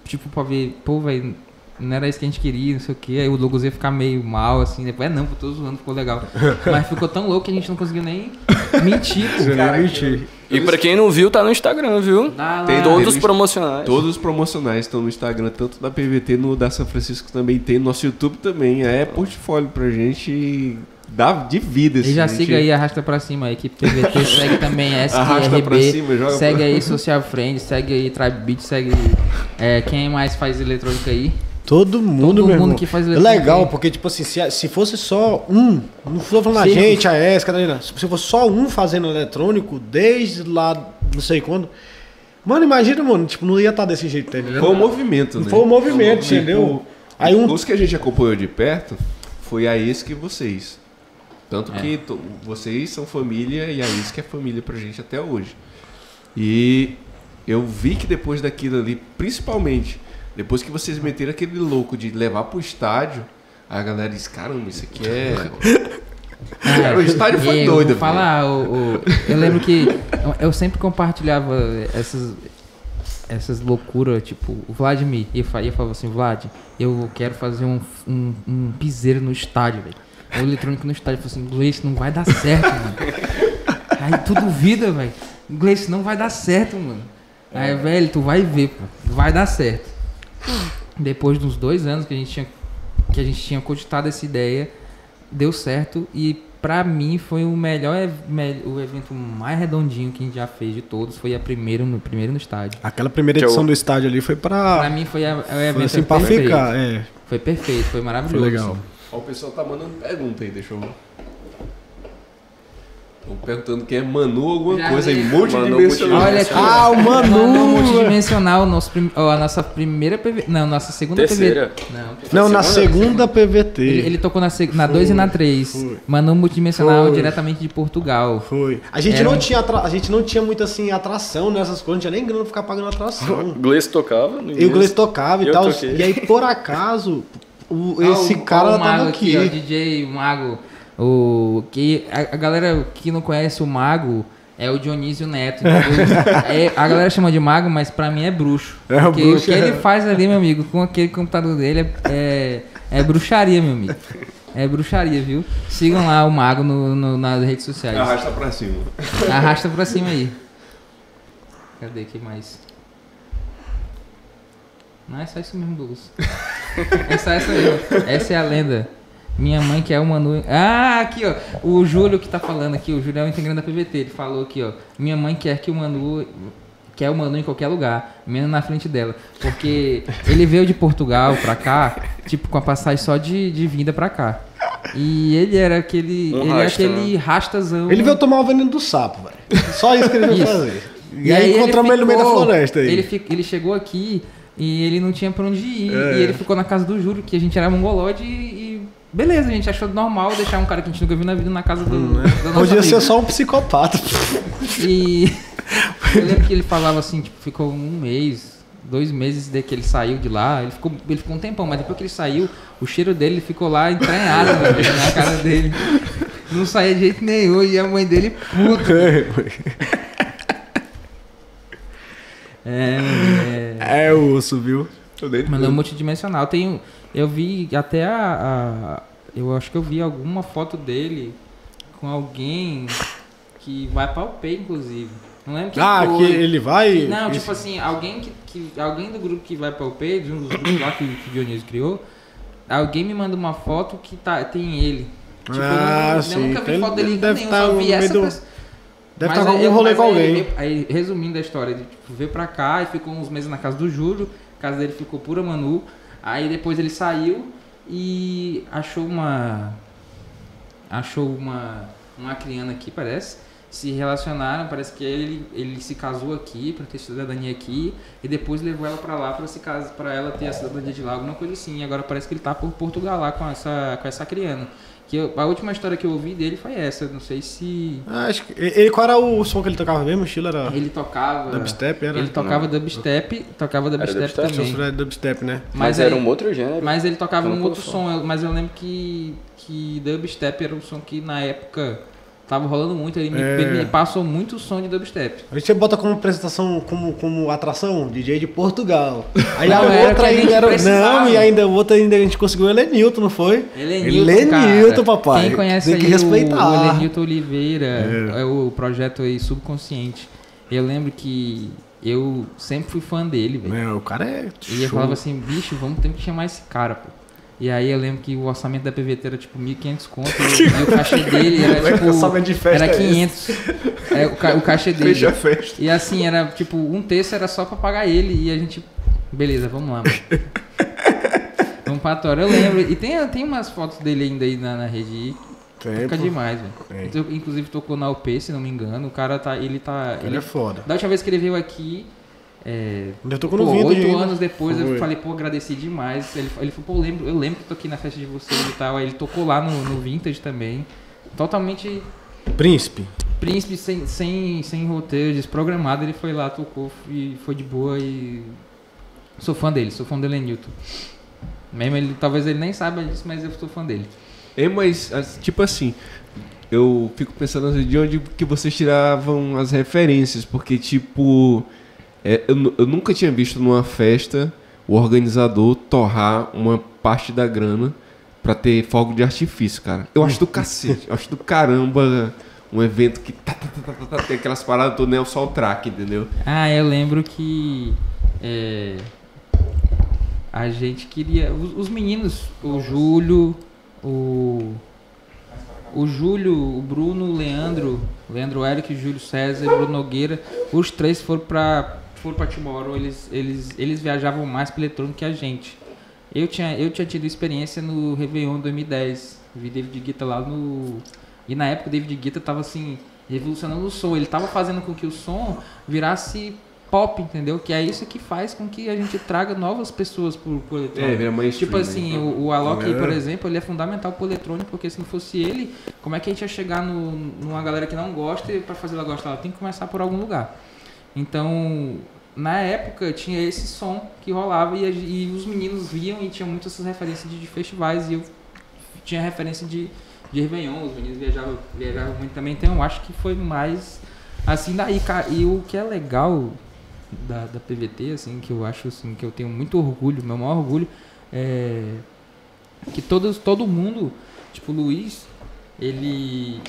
Tipo, pra ver, pô, velho, não era isso que a gente queria, não sei o que. Aí o Douglas ia ficar meio mal, assim. Depois, é não, tô zoando, ficou legal. Mas ficou tão louco que a gente não conseguiu nem mentir, pô. Você nem mentir. E pra quem não viu, tá no Instagram, viu? Lá. Tem Todos os promocionais. Todos os promocionais estão no Instagram, tanto da PVT, no da São Francisco também tem, nosso YouTube também. É portfólio pra gente dar de vida. E já a gente siga aí, arrasta pra cima, a equipe PVT, segue também Arrasta pra SQRB, cima, joga segue pra- aí Social Friends, segue aí Tribe Beat, segue é, quem mais faz eletrônica aí. Todo mundo, Todo meu mundo irmão. que faz É eletrônica legal, aí. porque, tipo assim, se, se fosse só um, não estou falando a Sim. gente, a ESC, Catarina, se fosse só um fazendo eletrônico, desde lá, não sei quando. Mano, imagina, mano, tipo, não ia estar desse jeito, tá entendeu? Foi um movimento, né? Foi um movimento, Tipo, entendeu? Aí um. Os que a gente acompanhou de perto foi a ISC que vocês. Tanto É. que vocês são família e a ISC é família pra gente até hoje. E eu vi que depois daquilo ali, principalmente, depois que vocês meteram aquele louco de levar pro estádio, a galera disse, caramba, isso aqui é. É, o estádio foi eu doido, Vou falar, o, o- eu lembro que eu, eu sempre compartilhava essas, essas loucuras, tipo, o Vladimir ia, ia falar assim, Vlad, eu quero fazer um, um, um piseiro no estádio, velho. Um eletrônico no estádio. Eu falei assim, Gleice, não vai dar certo, mano. Aí tu duvida, velho. Gleice, não vai dar certo, mano. Aí, velho, tu vai ver, pô. Vai dar certo. Depois de uns dois anos que a gente tinha, que a gente tinha cogitado essa ideia, deu certo e pra mim foi o melhor o evento mais redondinho que a gente já fez de todos foi a primeiro no primeiro no estádio Aquela primeira é o- edição do estádio ali foi pra. pra mim foi a, o foi evento assim, pra perfeito ficar, é. foi perfeito foi maravilhoso Foi legal. Ó, o pessoal tá mandando pergunta aí, deixa eu. Estão perguntando quem é Manu alguma Já coisa aí, multidimensional. olha aqui Ah, o Manu, Manu multidimensional nosso prim- ó, a nossa primeira PV, não nossa segunda Terceira. PV não Não, na Segunda? segunda PVT. ele, ele tocou na 2 na dois e na 3 foi. Manu multidimensional Foi. diretamente de Portugal Foi. A gente, Era não um- tinha atra- a gente não tinha muito assim atração nessas coisas, não tinha nem grana pra ficar pagando atração. Gleice tocava E o. Gleice tocava e Eu tal. toquei. E aí, por acaso, o- Ó, esse o- cara o Mago tava aqui. ó, o DJ o Mago. O, que, a, a galera que não conhece o Mago é o Dionísio Neto. É, a galera chama de Mago, mas pra mim é bruxo. É, o porque bruxo o que é- ele faz ali, meu amigo, com aquele computador dele é, é, é bruxaria, meu amigo. É bruxaria, viu? Sigam lá o Mago no, no- nas redes sociais. Arrasta pra cima. Arrasta pra cima aí. Cadê que mais? Não, é só isso mesmo, Douglas. É só essa mesmo. Essa é a lenda. Minha mãe que é o Manu. Ah, aqui, ó. O Júlio que tá falando aqui, o Júlio é o integrante da PVT. Ele falou aqui, ó. Minha mãe quer que o Manu. Quer o Manu em qualquer lugar, menos na frente dela. Porque ele veio de Portugal pra cá, tipo, com a passagem só de, de vinda pra cá. E ele era aquele. Um ele rasta, é aquele rastazão. Ele veio tomar o veneno do sapo, velho. Só isso que ele veio fazer. E, aí encontramos ele no meio da ficou- floresta aí. Ele, ele chegou aqui e ele não tinha pra onde ir. É. E ele ficou na casa do Júlio, que a gente era mongolode e, e beleza, a gente achou normal deixar um cara que a gente nunca viu na vida na casa do, do nosso Podia ser só um psicopata. E eu lembro que ele falava assim, tipo, ficou um mês, dois meses desde que ele saiu de lá. Ele ficou, ele ficou um tempão, mas depois que ele saiu, o cheiro dele ficou lá entranhado velho, na cara dele. Não saía de jeito nenhum e a mãe dele puta. É, é, é osso, viu? Mas é multidimensional. Tem, eu vi até a, a- Eu acho que eu vi alguma foto dele com alguém que vai pra UP, inclusive. Não lembro quem Ah, foi. que ele vai. Não, tipo assim, alguém que, que. Alguém do grupo que vai pra UP, de um dos grupos lá que, que o Dionísio criou, alguém me manda uma foto que tá, tem ele. Tipo, Ah, eu, não- sim. eu nunca vi foto dele ele em nenhum, tá só no vi essa pessoa. Deve estar com aí algum rolê com alguém. Aí, resumindo a história, ele tipo, veio pra cá e ficou uns meses na casa do Júlio, a casa dele ficou pura Manu. Aí depois ele saiu e achou uma. Achou uma. Uma criança aqui, parece. Se relacionaram, parece que ele, ele se casou aqui pra ter cidadania aqui e depois levou ela pra lá pra se casar, para ela ter a cidadania de lá, alguma coisa assim. E agora parece que ele tá por Portugal lá com essa com essa criança. Que eu- a última história que eu ouvi dele foi essa, não sei se Ah, acho que. Ele, qual era o som que ele tocava mesmo? O estilo era. ele tocava. Dubstep, era? Ele tocava dubstep, tocava dubstep, dubstep? também. Sofrer dubstep, né? Mas, aí- era um outro gênero. Mas ele tocava Eu um outro som, eu- mas eu lembro que, que dubstep era um som que na época tava rolando muito. Ele me, É. ele me passou muito som de dubstep. A gente bota como apresentação, como, como atração, DJ de Portugal. Aí Não, a era outra a gente ainda era. precisava. Não, e ainda o outro ainda a gente conseguiu o Elenilton, não foi? Helenilton, cara. papai. Quem conhece Tem que aí respeitar. o, o Helenilton Oliveira, É. é. o projeto aí Subconsciente. Eu lembro que eu sempre fui fã dele, velho. Meu, o cara é. E eu falava assim, bicho, vamos ter que chamar esse cara, pô. E aí eu lembro que o orçamento da PVT era tipo 1.500 conto e, e o cachê dele era tipo. orçamento de festa era é esse? 500. É, o, ca- o cachê dele. Fecha festa. E assim, era tipo, um terço era só pra pagar ele e a gente. Beleza, vamos lá, mano. Patora, eu lembro. E tem, tem umas fotos dele ainda aí na, na rede. Tempo. Fica demais, velho. Inclusive tocou na UP, se não me engano. O cara tá. Ele tá. Ele é foda. Da última vez que ele veio aqui. É, Ainda tô com oito ainda. anos depois eu falei, pô, agradeci demais. Ele, ele falou, pô, eu lembro, eu lembro que toquei na festa de vocês e tal. Aí ele tocou lá no, no Vintage também. Totalmente Príncipe. príncipe, sem, sem, sem roteiro, desprogramado. Ele foi lá, tocou e foi de boa e. Sou fã dele, sou fã do Newton. Mesmo ele, talvez ele nem saiba disso, mas eu sou fã dele. É, mas, as- tipo assim, eu fico pensando assim, de onde que vocês tiravam as referências, porque, tipo, é, eu, eu nunca tinha visto numa festa o organizador torrar uma parte da grana pra ter fogo de artifício, cara. Eu acho do cacete, eu acho do caramba um evento que tá, tá, tá, tá, tá, tá, tem aquelas paradas do Neo Sol Track, entendeu? Ah, eu lembro que. é, a gente queria. Os, os meninos, o Júlio, o. O Júlio, o Bruno, o Leandro, Leandro Eric, Júlio César e Bruno Nogueira, os três foram pra, foram pra Tomorrow, eles, eles, eles viajavam mais pro eletrônico que a gente. Eu tinha, eu tinha tido experiência no Réveillon 2010, vi David Guetta lá no... E na época o David Guetta tava assim, revolucionando o som, ele tava fazendo com que o som virasse pop, entendeu? Que é isso que faz com que a gente traga novas pessoas pro, pro eletrônico. É, vira mainstream, Tipo assim, né? o, o Alok, É. por exemplo, ele é fundamental pro eletrônico, porque se não fosse ele, como é que a gente ia chegar no, numa galera que não gosta e pra fazer ela gostar? Ela tem que começar por algum lugar. Então, na época, tinha esse som que rolava e, e os meninos viam e tinha muitas referências de, de festivais e eu tinha referência de, de Réveillon, os meninos viajavam, viajavam muito também, então eu acho que foi mais assim daí. E o que é legal da, da PVT, assim, que eu acho assim, que eu tenho muito orgulho, meu maior orgulho, é que todos, todo mundo, tipo o Luiz, ele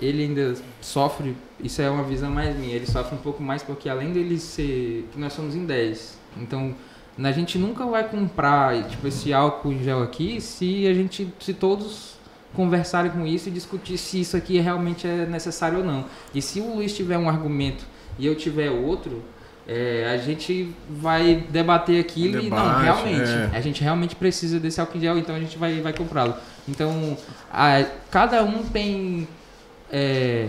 ele ainda sofre, isso é uma visão mais minha, ele sofre um pouco mais porque além dele ser, que nós somos em 10, então a gente nunca vai comprar tipo esse álcool em gel aqui se a gente, se todos conversarem com isso e discutir se isso aqui realmente é necessário ou não. E se o Luiz tiver um argumento e eu tiver outro, é, a gente vai debater aquilo e não, Debate, realmente, é. a gente realmente precisa desse álcool em gel, então a gente vai, vai comprá-lo. Então, a- cada um tem é,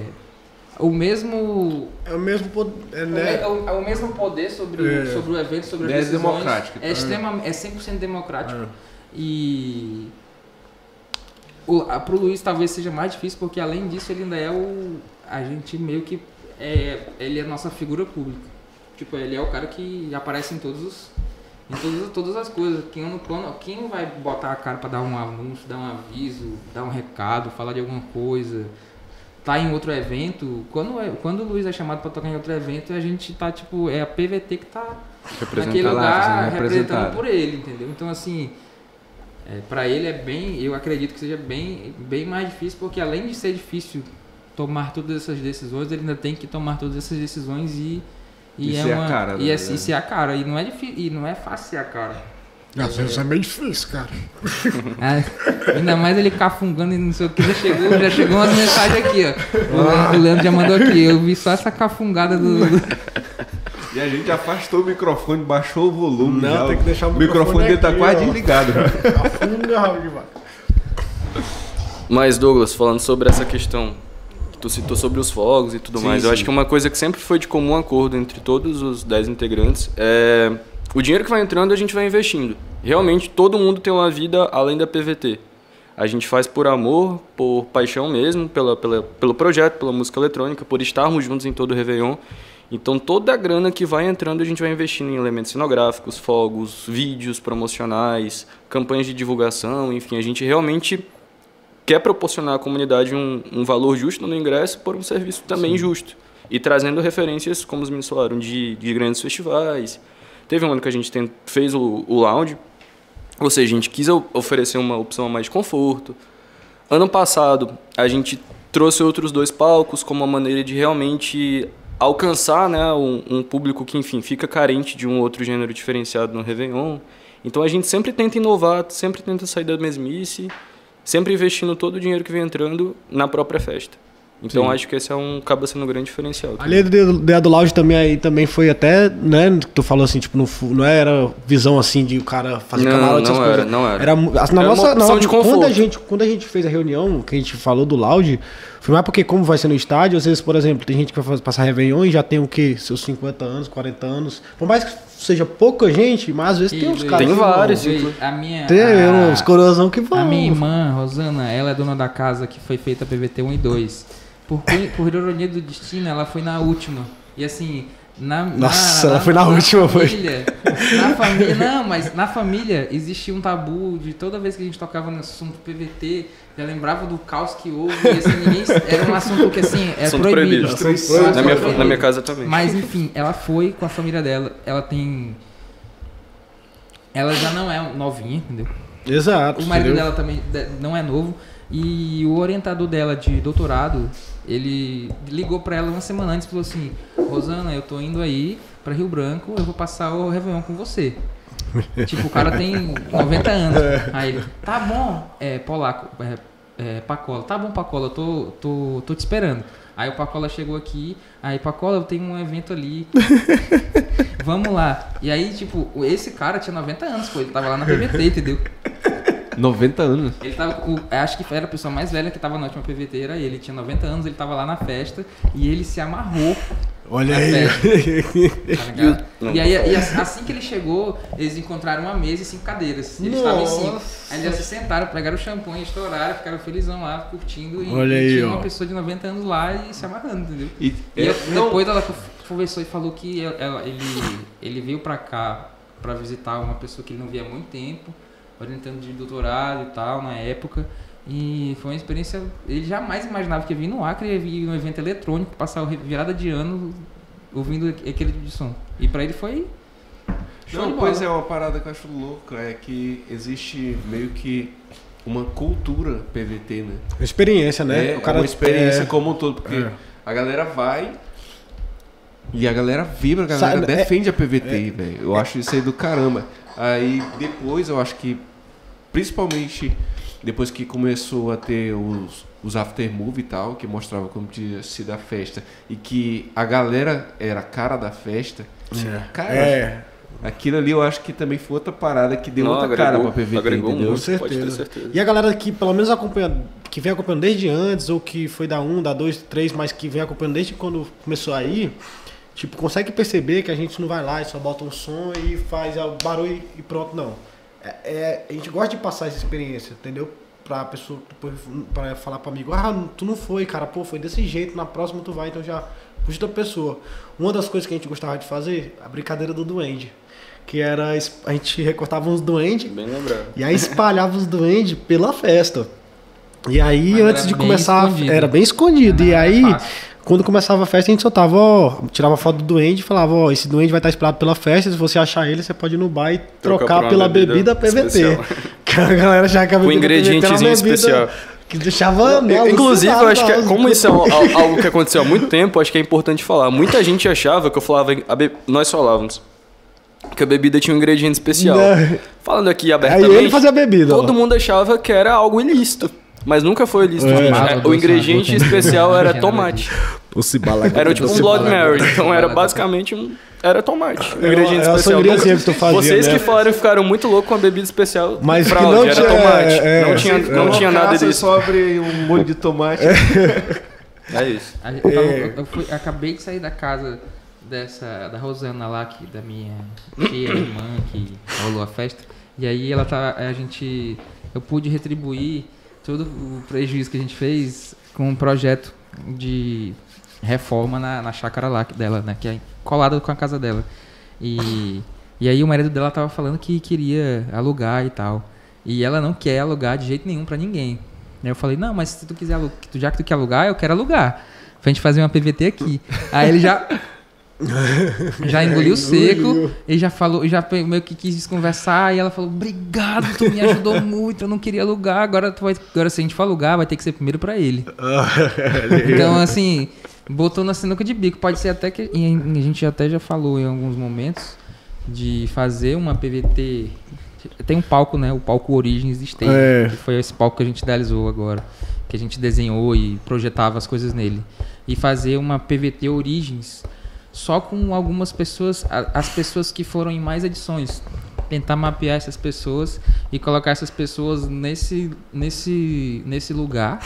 o mesmo É o mesmo poder, é, o, né? me- o- é o mesmo poder sobre, É. o, sobre o evento, sobre as É decisões. democrático, É, extrema, é 100% democrático. É. E o, a, pro Luiz talvez seja mais difícil, porque além disso ele ainda é o. A gente meio que. É, ele é a nossa figura pública. Tipo, ele é o cara que aparece em todos os. Em todas, todas as coisas. Quem não, quando- quem não vai botar a cara pra dar um anúncio, dar um aviso, dar um recado, falar de alguma coisa, tá em outro evento. Quando, é- quando o Luiz é chamado pra tocar em outro evento, a gente tá, tipo, é a PVT que tá naquele lugar representado. por ele, entendeu? Então assim, é, para ele é bem, eu acredito que seja bem, bem mais difícil, porque além de ser difícil tomar todas essas decisões, ele ainda tem que tomar todas essas decisões e e, E é ser a uma cara, e, né? é, e ser a cara e não é difícil e não é fácil ser a cara. Às vezes é meio difícil, cara. Ah, ainda mais ele cafungando e não sei o que, já chegou, já chegou umas mensagens aqui, ó. O Leandro, o Leandro já mandou aqui, eu vi só essa cafungada do, do- E a gente afastou o microfone, baixou o volume. Não, já. tem que deixar o o microfone microfone dele tá quase ó. desligado. Afunga, Raul, vai. Mas, Douglas, falando sobre essa questão que tu citou sobre os fogos e tudo Sim, mais, eu sim. acho que uma coisa que sempre foi de comum acordo entre todos os 10 integrantes é o dinheiro que vai entrando a gente vai investindo. Realmente, todo mundo tem uma vida além da PVT. A gente faz por amor, por paixão mesmo, pela, pela, pelo projeto, pela música eletrônica, por estarmos juntos em todo o Réveillon. Então, toda a grana que vai entrando, a gente vai investindo em elementos cenográficos, fogos, vídeos promocionais, campanhas de divulgação, enfim, a gente realmente quer proporcionar à comunidade um, um valor justo no ingresso por um serviço também justo. E trazendo referências, como os meninos falaram, de, de grandes festivais. Teve um ano que a gente tem- fez o, o lounge, ou seja, a gente quis oferecer uma opção mais de conforto. Ano passado, a gente trouxe outros dois palcos como uma maneira de realmente alcançar né, um, um público que, enfim, fica carente de um outro gênero diferenciado no Réveillon. Então a gente sempre tenta inovar, sempre tenta sair da mesmice, sempre investindo todo o dinheiro que vem entrando na própria festa. Então Sim. acho que esse é um acaba sendo um grande diferencial. Ali a ideia do lounge também aí também foi até, né, que tu falou assim, tipo, não, não era visão assim de o cara fazer Não, camarote, essas não era, não era. mu- assim, na Era uma nossa, opção na- de quando a conforto. gente quando a gente fez a reunião, que a gente falou do lounge, foi mais porque como vai ser no estádio, às vezes, por exemplo, tem gente que vai fazer- passar Réveillon e já tem o quê? Seus 50 anos, 40 anos. Por mais que seja pouca gente, mas às vezes tem uns caras Tem vários, vão. A minha. Tem a- uns coroazão que vão. A minha irmã, Rosana, ela é dona da casa que foi feita a PVT 1 e 2. Por, por ironia do destino, ela foi na última. E assim, na. Nossa, ela foi na última, foi. família, Na família, não, mas na família existia um tabu de toda vez que a gente tocava no assunto PVT, já lembrava do caos que houve. E assim, ninguém. Era um assunto que assim, era Assunto proibido. proibido. Assunto Na minha, proibido. na minha casa também. Mas enfim, ela foi com a família dela. Ela tem. Ela já não é novinha, entendeu? Exato. O marido entendeu? dela também não é novo. E o orientador dela de doutorado, ele ligou pra ela uma semana antes e falou assim: Rosana, eu tô indo aí pra Rio Branco, eu vou passar o Réveillon com você. tipo, o cara tem 90 anos. Aí ele, tá bom, é, polaco, é, é, Pacola, tá bom, Pacola, eu tô, tô, tô te esperando. Aí o Pacola chegou aqui, aí Pacola, eu tenho um evento ali. Vamos lá. E aí, tipo, esse cara tinha 90 anos, pô, ele tava lá na PVT, entendeu? 90 anos. Ele tava, o- acho que era a pessoa mais velha que tava na última PVT, era ele. Tinha 90 anos, ele tava lá na festa e ele se amarrou. Olha aí. festa, tá E aí, e assim que ele chegou, eles encontraram uma mesa e cinco cadeiras. Eles estavam em cinco. Aí eles já se sentaram, pegaram o champanhe, estouraram, ficaram felizão lá, curtindo. E, Olha aí, tinha ó. uma pessoa de 90 anos lá e se amarrando, entendeu? E, E é, eu- não- depois ela conversou e falou que ela- ele, ele veio pra cá pra visitar uma pessoa que ele não via há muito tempo, orientando de doutorado e tal, na época. E foi uma experiência. Ele jamais imaginava que ia vir no Acre, ia vir num evento eletrônico, passar o virada de ano ouvindo aquele tipo de som. E pra ele foi. show Não, pois é, uma parada que eu acho louca é que existe meio que uma cultura PVT, né? Experiência, né? É, uma experiência como um todo, porque É. a galera vai e a galera vibra, a galera Sabe, é- defende a PVT, velho. Eu acho isso aí do caramba. Aí depois eu acho que, principalmente depois que começou a ter os, os aftermovie e tal, que mostrava como tinha sido a festa, e que a galera era a cara da festa, cara, É, aquilo ali eu acho que também foi outra parada que deu Não, outra agregou- cara pra PVT, agregou entendeu? com Pode ter certeza. certeza. E a galera que pelo menos acompanha, que vem acompanhando desde antes, ou que foi da 1, da 2, 3, mas que vem acompanhando desde quando começou aí, tipo, consegue perceber que a gente não vai lá e só bota um som e faz o barulho e pronto, não. É, é- a gente gosta de passar essa experiência, entendeu? Pra pessoa, depois, pra falar pra amigo, ah, tu não foi, cara, pô, foi desse jeito, na próxima tu vai, então já puxa da pessoa. Uma das coisas que a gente gostava de fazer, a brincadeira do duende. Que era, a gente recortava uns duendes Bem lembrado. e aí espalhava os duendes pela festa. E aí, Mas era antes de bem começar, escondido. era bem escondido. Não e aí, fácil. Quando começava a festa, a gente soltava, ó, tirava foto do duende e falava, ó, esse duende vai estar espalhado pela festa. Se você achar ele, você pode ir no bar e Trocar trocar pela bebida bebida, PVT. Que a galera já que a Com ingredientezinho especial. Que deixava. né, Inclusive, eu acho que, nossa. como isso é al- al- algo que aconteceu há muito tempo, acho que é importante falar. Muita gente achava que eu falava, a be- nós falávamos, que a bebida tinha um ingrediente especial. Né? Falando aqui Aí abertamente, ele fazia a bebida. todo ó. mundo achava que era algo ilícito. Mas nunca foi ilícito, É. É, O ingrediente especial era tomate. O Cibala. Era tipo um Blood Mary. Então era basicamente um. Era tomate. O É ingrediente uma- é especial. sangriazinha que tu fazia, Vocês né? que falaram ficaram muito loucos com a bebida especial. Mas que fraude, não era tinha- tomate. é, não é, tinha, não tinha nada disso. sobre um molho de tomate. É isso. Eu, tava- É. eu- eu fui- acabei de sair da casa dessa da Rosana lá, que, da minha tia, irmã, que rolou a festa. E aí ela tá. A gente. Eu pude retribuir todo o prejuízo que a gente fez com um projeto de reforma na, na chácara lá dela, né? Que é colada com a casa dela. E, e aí o marido dela tava falando que queria alugar e tal. E ela não quer alugar de jeito nenhum pra ninguém. Aí eu falei, não, mas se tu quiser alugar, já que tu quer alugar, eu quero alugar. Pra gente fazer uma PVT aqui. Aí ele já. Já engoliu seco e já falou, já meio que quis conversar e ela falou: "Obrigado, tu me ajudou muito, eu não queria alugar, agora tu vai, agora se a gente for alugar, vai ter que ser primeiro pra ele". Então, assim, botou na sinuca de bico. Pode ser até que. a gente até já falou em alguns momentos de fazer uma PVT. Tem um palco, né? O palco Origens Stage. É. Que foi esse palco que a gente idealizou agora. que a gente desenhou e projetava as coisas nele. E fazer uma PVT Origins só com algumas pessoas, as pessoas que foram em mais edições. Tentar mapear essas pessoas e colocar essas pessoas nesse, nesse, nesse lugar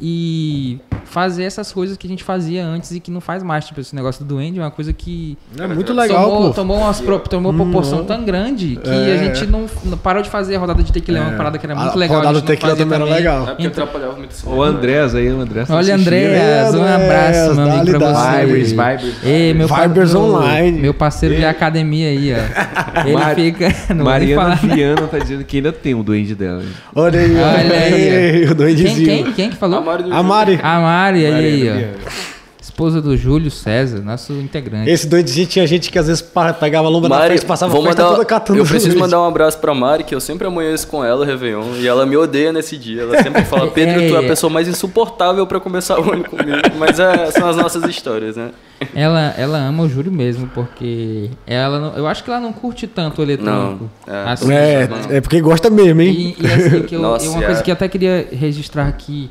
e fazer essas coisas que a gente fazia antes e que não faz mais. Tipo, esse negócio do Duende é uma coisa que É muito legal, tomou, pô. tomou, umas pro- tomou uma proporção Não. tão grande que É. a gente não, não parou de fazer a rodada de tequila, uma parada que era muito a legal. rodada a do gente não tequila também era legal. É porque Então- atrapalhava muito O Andrés aí, o Andrés. tá Olha. Andréas, um abraço, meu amigo, pra você. Vibers, Vibers. Ei, meu Vibers online. Meu parceiro de academia aí, ó. Ele Mari- fica. Não Mariana. Viana tá dizendo que ainda tem o duende dela. Olha aí, Olha aí. o Quem, doidezinho. quem, quem que falou? A Mari do A Mari. A Mari, aí, aí, ó. Esposa do Júlio César, nosso integrante. Esse doidezinho tinha gente que às vezes pa- pegava a lomba na Mari, frente e passava vou a festa mandar, toda catando eu preciso mandar um abraço pra Mari, que eu sempre amanheço com ela, Réveillon, e ela me odeia nesse dia. Ela sempre fala, Pedro, tu é a É. pessoa mais insuportável pra começar o ano comigo. Mas é, são as nossas histórias, né? Ela, ela ama o Júlio mesmo, porque ela não- eu acho que ela não curte tanto o eletrônico. Não, é. Assim, É, é porque gosta mesmo, hein? E, e assim, que eu- Nossa, e uma coisa é. que eu até queria registrar aqui,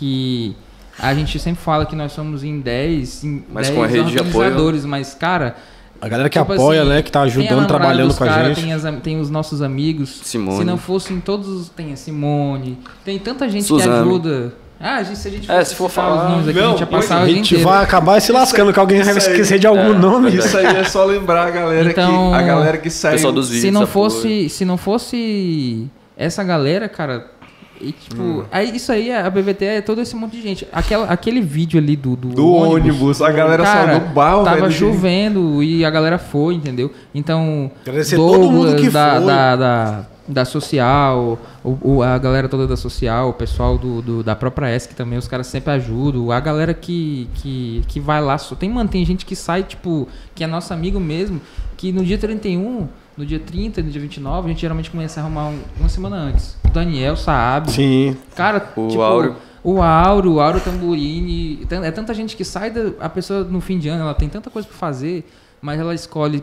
que a gente sempre fala que nós somos em 10, em Mas 10 com a rede de apoio- organizadores, mas, cara... A galera que tipo apoia, assim, né? Que tá tem a ajudando, trabalhando dos com a cara, gente. Tem, as tem os nossos amigos. Simone. Se não fossem todos... os- Tem a Simone. Tem tanta gente Suzane. que ajuda. Ah, a gente- se a gente É, fosse se for citar os falar- nomes aqui, a Não, gente ia passar A o dia gente vai acabar se lascando, que alguém vai esquecer de algum É, nome. Isso aí é só lembrar a galera Então, que. A galera que saiu. Pessoal dos vídeos. se não fosse se não fosse essa galera cara e, tipo Hum. aí isso aí a BVT é todo esse monte de gente Aquela, aquele vídeo ali do do, Do ônibus, a galera cara, saiu do barro, tava velho, chovendo e a galera foi entendeu então Agradecer todo mundo que da, foi. da, da, da social o, o- a galera toda da social o pessoal do, do- da própria ESC também os caras sempre ajudam a galera que, que, que vai lá só tem mano, tem gente que sai tipo que é nosso amigo mesmo que no dia 31 no dia 30, no dia 29, a gente geralmente começa a arrumar um- uma semana antes. O Daniel, Saab, Sim. cara, O tipo, Áureo. o Auro, o Auro Tamburini. É tanta gente que sai da. A pessoa no fim de ano, ela tem tanta coisa pra fazer, mas ela escolhe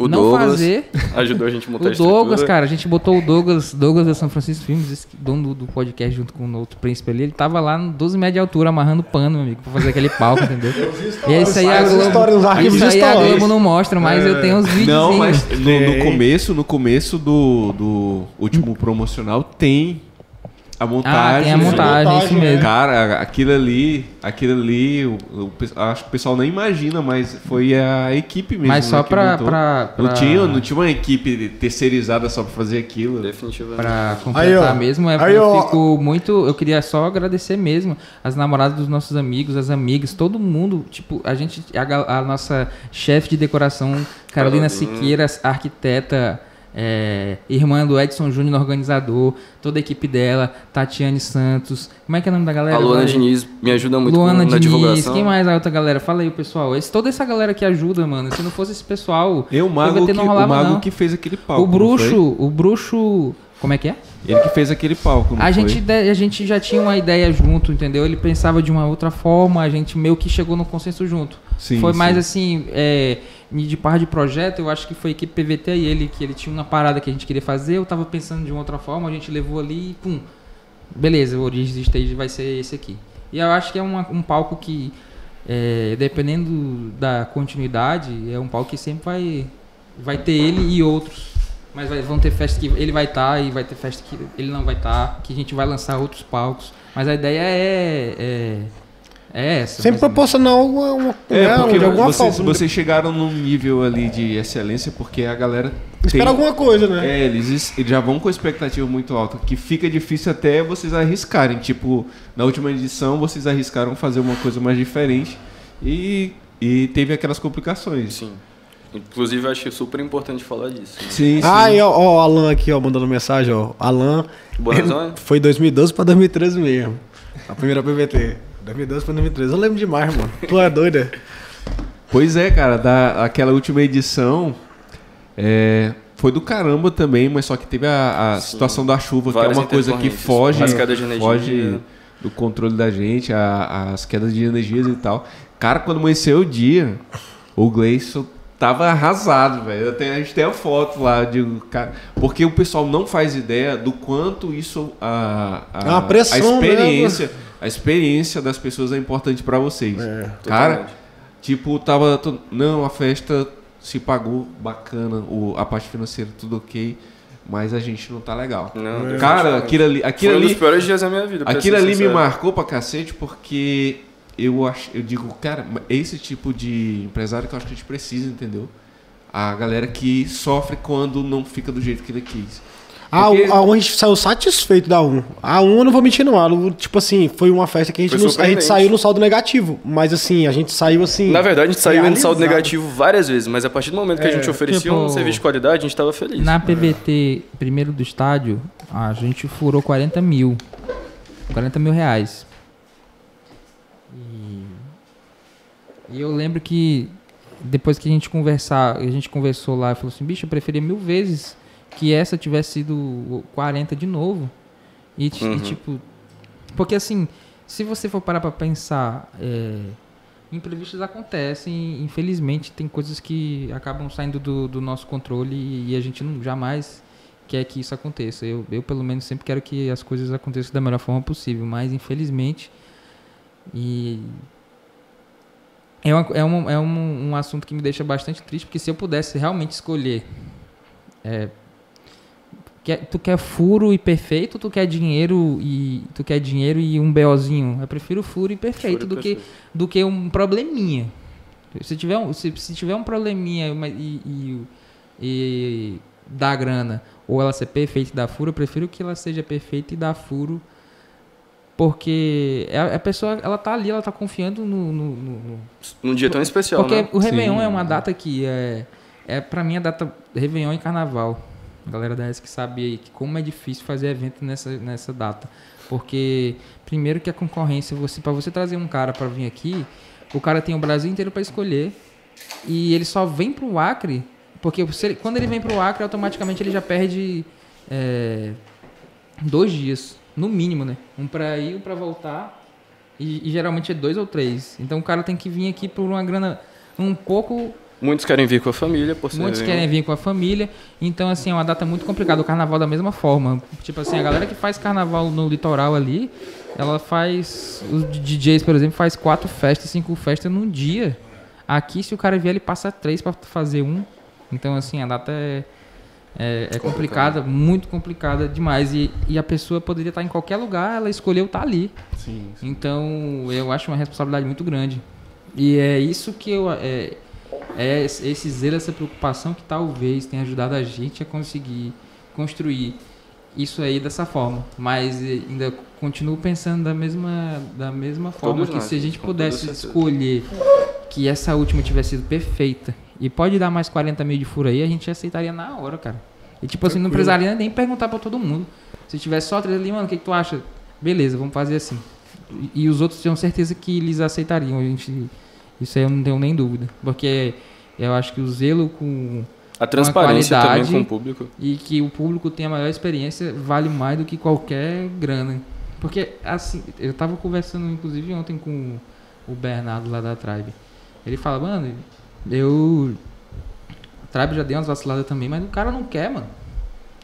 O não Douglas fazer. ajudou a gente a montar O a. Douglas, cara, a gente botou o Douglas, Douglas da São Francisco Filmes, esse dono do, do podcast junto com o outro príncipe ali, ele tava lá no 12 metros de altura amarrando pano, meu amigo, pra fazer aquele palco, entendeu? E é isso aí a os Globo, arquivos isso aí a histórias. Globo não mostra, mas eu tenho uns vídeos. Não, mas no, no Tem. começo, no começo do, do último promocional tem a Ah, montagem. tem a né? montagem, isso Montagem, mesmo. Cara, aquilo ali, aquilo ali, o pe- acho que o pessoal nem imagina, mas foi a equipe mesmo. Mas só né, que pra, montou. pra, Não pra- tinha, não tinha uma equipe terceirizada só pra fazer aquilo. Definitivamente. Pra Aí, completar ó. mesmo, é, Aí, eu ó. fico muito. Eu queria só agradecer mesmo as namoradas dos nossos amigos, as amigas, todo mundo. Tipo, a gente. A, a nossa chefe de decoração, Carolina Carolina. Siqueira, arquiteta. É, irmã do Edson Júnior, organizador, toda a equipe dela, Tatiane Santos. Como é que é o nome da galera? A Luana. Diniz me ajuda muito Luana com, na Diniz, divulgação. quem mais a outra galera? Fala aí, pessoal. Esse, toda essa galera que ajuda, mano. Se não fosse esse pessoal, E o mago, PVT que, não o rolava, mago não. que fez aquele palco. o não bruxo, o bruxo. Como é que é? Ele que fez aquele palco. A foi? gente, a gente já tinha uma ideia junto, entendeu? Ele pensava de uma outra forma, a gente meio que chegou no consenso junto. Sim, foi mais sim. assim, é, de par de projeto, eu acho que foi a equipe PVT e ele, que ele tinha uma parada que a gente queria fazer, eu tava pensando de uma outra forma, a gente levou ali e pum. Beleza, o Origins Stage vai ser esse aqui. E eu acho que é uma- um palco que, é, dependendo da continuidade, é um palco que sempre vai, vai ter ele e outros. Mas vai- vão ter festas que ele vai estar e vai ter festa que ele não vai estar, que a gente vai lançar outros palcos. Mas a ideia é, é, é essa. Sempre proporcionar uma, uma É, né, porque de alguma vocês, forma. vocês chegaram num nível ali de excelência porque a galera Espera tem- alguma coisa, né? É, eles, eles já vão com expectativa muito alta, que fica difícil até vocês arriscarem. Tipo, na última edição vocês arriscaram fazer uma coisa mais diferente e, e teve aquelas complicações. Sim. Inclusive, eu acho super importante falar disso. Sim, sim. Ah, e ó, ó, o Alan aqui, ó, mandando mensagem, ó. Alan. Ele- Foi 2012 pra 2013 mesmo. A primeira PVT. 2012 pra 2013. Eu lembro demais, mano. Tu é doida? Pois é, cara, da, aquela última edição é, foi do caramba também, mas só que teve a, a situação da chuva, que é Várias uma coisa que foge, As quedas de energia. foge do controle da gente, a- as quedas de energias e tal. Cara, quando amanheceu o dia, o Gleison tava arrasado, velho. A gente tem a foto lá de cara. Porque o pessoal não faz ideia do quanto isso. A, a, É uma pressão, a experiência. A experiência das pessoas é importante pra vocês. É, cara, totalmente. tipo, tava. Não, a festa se pagou bacana, o, a parte financeira tudo ok. Mas a gente não tá legal. Não, Cara, definitivamente. aquilo ali. Aquilo Foi um ali dos piores dias da minha vida. Aquilo ali me sincero. marcou pra cacete porque eu acho, eu digo, cara, esse tipo de empresário que eu acho que a gente precisa, entendeu? A galera que sofre quando não fica do jeito que ele quis. A, Porque- a 1 a gente saiu satisfeito da 1. A 1 eu não vou mentir não. A 1, tipo assim, foi uma festa que a gente, não- a gente saiu no saldo negativo. Mas assim, a gente saiu assim. Na verdade, a gente saiu em saldo realizado. negativo várias vezes, mas a partir do momento que a É, gente oferecia um tipo, serviço de qualidade, a gente tava feliz. Na PBT, primeiro do estádio, a gente furou 40 mil. 40 mil reais. E eu lembro que depois que a gente conversar, a gente conversou lá e falou assim, bicho, eu preferia mil vezes que essa tivesse sido 40 de novo. E, ti- e, Uhum. tipo. Porque assim, se você for parar pra pensar. É, imprevistos acontecem, infelizmente tem coisas que acabam saindo do, do nosso controle e, a gente não jamais quer que isso aconteça. Eu, eu, pelo menos, sempre quero que as coisas aconteçam da melhor forma possível, mas infelizmente. E. É, uma, é, um, é um, um assunto que me deixa bastante triste, porque se eu pudesse realmente escolher. É, quer, tu quer furo e perfeito, ou tu quer dinheiro e tu quer dinheiro e um BOzinho? Eu prefiro furo e perfeito Furo do que do que um probleminha. Se tiver um, se, se tiver um probleminha uma- e, e, e dá grana, ou ela ser perfeita e dar furo, eu prefiro que ela seja perfeita e dá furo. Porque a, a pessoa, ela tá ali, ela tá confiando no- no- no, no, Num dia tão especial, porque né? o Réveillon Sim. é uma data que é, é pra mim a data Réveillon e Carnaval. A galera da ESC sabe aí que como é difícil fazer evento nessa, nessa data. Porque, primeiro que a concorrência, você para você trazer um cara para vir aqui, o cara tem o Brasil inteiro para escolher e ele só vem pro Acre, porque se ele- quando ele vem pro Acre, automaticamente ele já perde é, dois dias, no mínimo, né? Um para ir, um para voltar. E, e geralmente é dois ou três. Então o cara tem que vir aqui por uma grana um pouco. Muitos querem vir com a família, por ser Muitos querem vir com a família. Então, assim, é uma data muito complicada. O carnaval da mesma forma. Tipo assim, a galera que faz carnaval no litoral ali, ela faz. Os DJs, por exemplo, faz quatro festas, cinco festas num dia. Aqui, se o cara vier, ele passa três pra fazer um. Então, assim, a data é. É, é complicada, muito complicada demais. E, e a pessoa poderia estar em qualquer lugar, ela escolheu estar ali. Sim. Então, eu acho uma responsabilidade muito grande. E é isso que eu. É, é esse zelo, essa preocupação que talvez tenha ajudado a gente a conseguir construir isso aí dessa forma. Mas ainda continuo pensando da mesma, da mesma forma Todos que nós, se a gente pudesse escolher que essa última tivesse sido perfeita e pode dar mais 40 mil de furo aí, a gente aceitaria na hora, cara. E tipo assim, não precisaria nem perguntar pra todo mundo. Se tivesse só três ali, mano, o que, que tu acha? Beleza, vamos fazer assim. E, e os outros tinham certeza que eles aceitariam. A gente, isso aí eu não tenho nem dúvida. Porque eu acho que o zelo com. A transparência também qualidade- com o público. E que o público tenha a maior experiência vale mais do que qualquer grana. Porque, assim, eu tava conversando, inclusive, ontem com o Bernardo lá da Tribe. Ele fala, mano, eu. A Tribe já deu umas vaciladas também, mas o cara não quer, mano.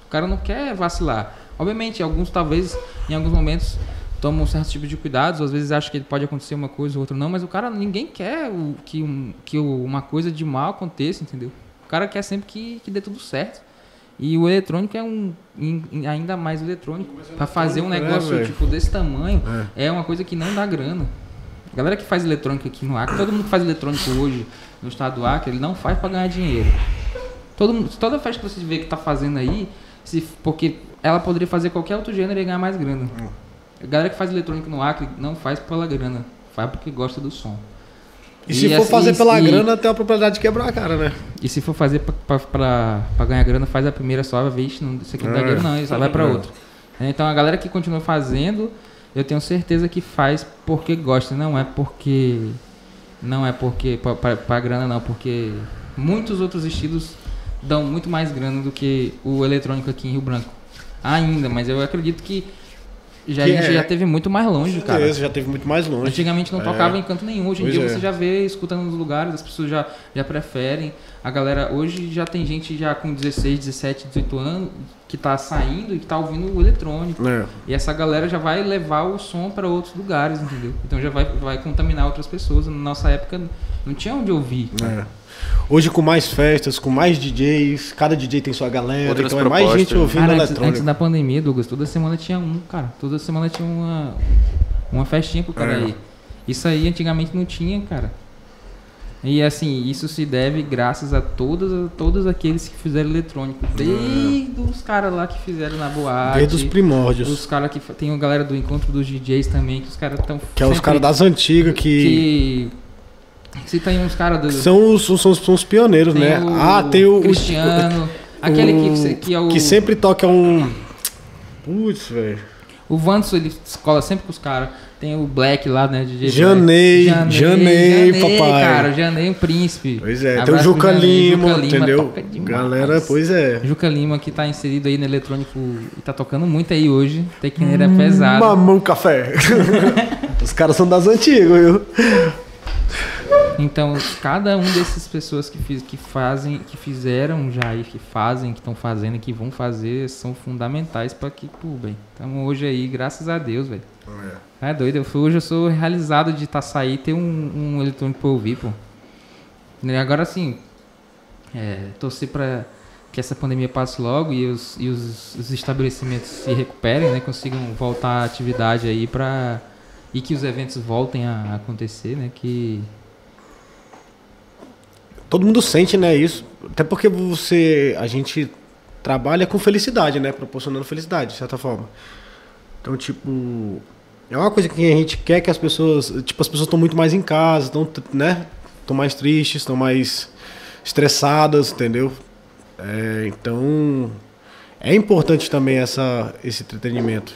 O cara não quer vacilar. Obviamente, alguns talvez, em alguns momentos, tomam um certo tipo de cuidados, às vezes acham que pode acontecer uma coisa ou outra não, mas o cara, ninguém quer o, que, um, que o- uma coisa de mal aconteça, entendeu? O cara quer sempre que, que dê tudo certo. E o eletrônico é um. em- ainda mais o eletrônico. Pra fazer um né, negócio velho? tipo desse tamanho, é. uma coisa que não dá grana. A galera que faz eletrônico aqui no Acre, todo mundo que faz eletrônico hoje no estado do Acre, ele não faz pra ganhar dinheiro. Todo, toda festa que você vê que tá fazendo aí, se, porque ela poderia fazer qualquer outro gênero e ganhar mais grana. A galera que faz eletrônico no Acre não faz pela grana, faz porque gosta do som. E se E for assim, fazer pela e- grana, tem a propriedade de quebrar a cara, né? E se for fazer pra ganhar grana, faz a primeira só, vixe, não, isso aqui não dá É. dinheiro não, isso vai pra É. outra. Então a galera que continua fazendo, eu tenho certeza que faz porque gosta, não é porque. Não é porque. pra grana não, porque muitos outros estilos dão muito mais grana do que o eletrônico aqui em Rio Branco. Ainda, mas eu acredito que já, a gente é- já teve muito mais longe, cara. Já teve muito mais longe. Antigamente não É. tocava em canto nenhum. Hoje em Pois dia é. você já vê, escuta nos lugares, as pessoas já, já preferem. A galera, hoje já tem gente já com 16, 17, 18 anos que tá saindo e que tá ouvindo o eletrônico. É. E essa galera já vai levar o som para outros lugares, entendeu? Então já vai, vai contaminar outras pessoas. Na nossa época não tinha onde ouvir. É. Hoje com mais festas, com mais DJs, cada DJ tem sua galera, Outras então é mais gente ouvindo Cara, antes, eletrônico. antes da pandemia, Douglas, toda semana tinha um, cara. Toda semana tinha uma, uma festinha pro cara É. aí. Isso aí antigamente não tinha, cara. E assim, isso se deve graças a todos, a todos aqueles que fizeram eletrônico. Desde os caras lá que fizeram na boate. Desde os primórdios. Os caras que. Tem a galera do encontro dos DJs também, que os caras estão. Que é os caras das antigas que, Que. Se tem uns caras do. são, os, são, são os pioneiros, tem né? o ah, tem o. o- Cristiano. aquele que, que é o. Que sempre toca um. Putz, velho. O Vanso, ele escola sempre com os caras. Tem o Black lá, né? DJ Janei, Black. Janei, papai. cara. Janei, o príncipe. Pois é, tem o Abraço Juca Janei, Lima, Juca Lima entendeu? demais. Galera, pois é. Juca Lima que tá inserido aí no eletrônico e tá tocando muito aí hoje. Tequineira é pesado. Mamão café. Os caras são das antigas, viu? Então, cada um dessas pessoas que, fiz, que fazem, que fizeram já e que fazem, que estão fazendo e que vão fazer, são fundamentais para que, pô, bem. Então, hoje aí, graças a Deus, velho. É doido. Eu, sou- hoje eu sou realizado de estar tá sair e ter um, um eletrônico pra ouvir, pô. Agora, assim, é, torcer pra que essa pandemia passe logo e os, e os, os estabelecimentos se recuperem, né? Consigam voltar à atividade aí pra... E que os eventos voltem a acontecer, né? Que Todo mundo sente, né, isso. Até porque você. A gente trabalha com felicidade, né? Proporcionando felicidade, de certa forma. Então, tipo. É uma coisa que a gente quer que as pessoas. Tipo, as pessoas estão muito mais em casa, estão, né? Estão mais tristes, estão mais estressadas, entendeu? É, então. É importante também essa, esse entretenimento.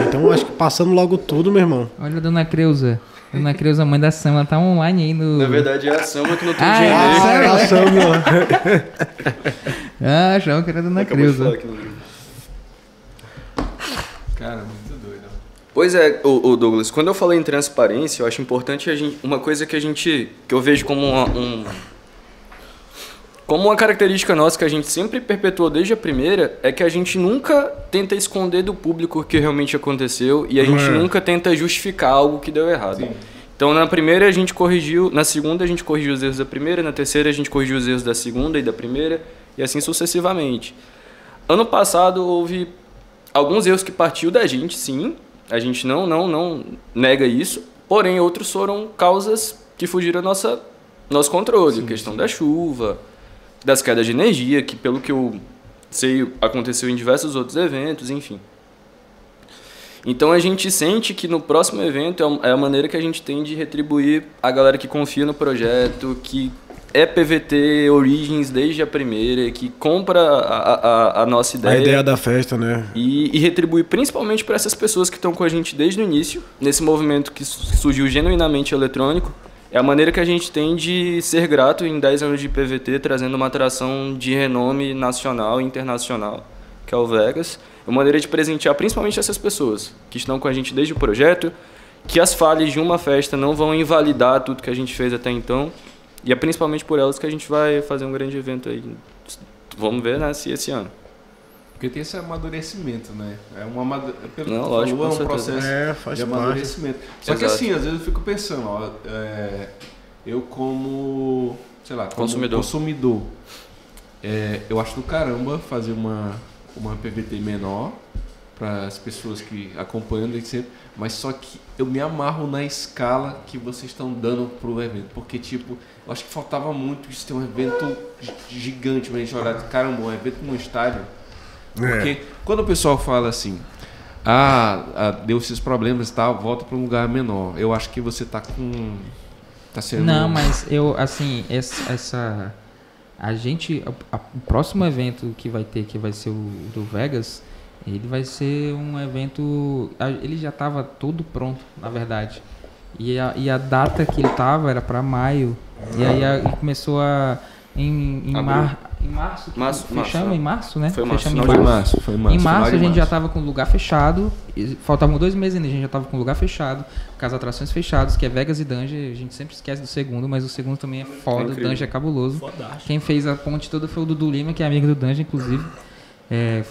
Então, acho que passando logo tudo, meu irmão. Olha a dona Creuza. Dona Creuza, mãe da Sam, ela tá online aí no. Na verdade é a Samba que não tem Ah, dinheiro. é a Samba. Ah. Ah, achava que era a dona Creuza. aqui. Cara, muito doido. Pois é, o, o Douglas, quando eu falei em transparência, eu acho importante a gente, uma coisa que a gente, que eu vejo como uma, um, como uma característica nossa que a gente sempre perpetuou desde a primeira, é que a gente nunca tenta esconder do público o que realmente aconteceu e a gente É. nunca tenta justificar algo que deu errado. Sim. Então na primeira a gente corrigiu, na segunda a gente corrigiu os erros da primeira, na terceira a gente corrigiu os erros da segunda e da primeira e assim sucessivamente. Ano passado houve alguns erros que partiu da gente, sim. A gente não não não nega isso. Porém outros foram causas que fugiram do nossa nosso controle, Sim, questão sim. da chuva, das quedas de energia, que pelo que eu sei aconteceu em diversos outros eventos, enfim. Então a gente sente que no próximo evento é é a maneira que a gente tem de retribuir a galera que confia no projeto, que é PVT Origins desde a primeira, que compra a, a- a nossa A ideia. ideia da festa, né? E, e retribuir principalmente para essas pessoas que estão com a gente desde o início, nesse movimento que su- surgiu genuinamente eletrônico. É a maneira que a gente tem de ser grato em 10 anos de PVT, trazendo uma atração de renome nacional e internacional, que é o Vegas. É uma maneira de presentear principalmente essas pessoas que estão com a gente desde o projeto, que as falhas de uma festa não vão invalidar tudo que a gente fez até então. E é principalmente por elas que a gente vai fazer um grande evento aí. Vamos ver, né, se esse ano. Porque tem esse amadurecimento, né? É um amadu... pelo Não, que lógico, falou, é um processo É, faz de parte. amadurecimento. Só que Exato. assim, às vezes eu fico pensando, ó, é, eu como, sei lá, como Consumidor. consumidor é, eu acho do caramba fazer uma, uma PVT menor para as pessoas que acompanham desde sempre, mas só que eu me amarro na escala que vocês estão dando pro evento, porque tipo, eu acho que faltava muito isso ter um evento gi- gigante pra gente olhar, caramba, um evento num estádio É. porque quando o pessoal fala assim, ah, ah, deu esses problemas e tal, volta para um lugar menor. Eu acho que você tá com. Tá sendo. Não, mas eu, assim, essa. essa- a gente. a- a- o próximo evento que vai ter, que vai ser o do Vegas, ele vai ser um evento. a- Ele já estava todo pronto, na verdade. E a, e a data que ele tava era para maio. E aí a- começou a. Em, em, mar, em março, que Março, fechamos março, em março, né? Foi março, Fechamos em de março. março, foi março. Em março a gente já março. tava com o lugar fechado. e Faltavam dois meses ainda, a gente já tava com o lugar fechado, com as atrações fechadas, que é Vegas e Dungeon. A gente sempre esquece do segundo, mas o segundo também é foda, o incrível. Dungeon é cabuloso. Fodástico. Quem fez a ponte toda foi o Dudu Lima, que é amigo do Dungeon, inclusive. É,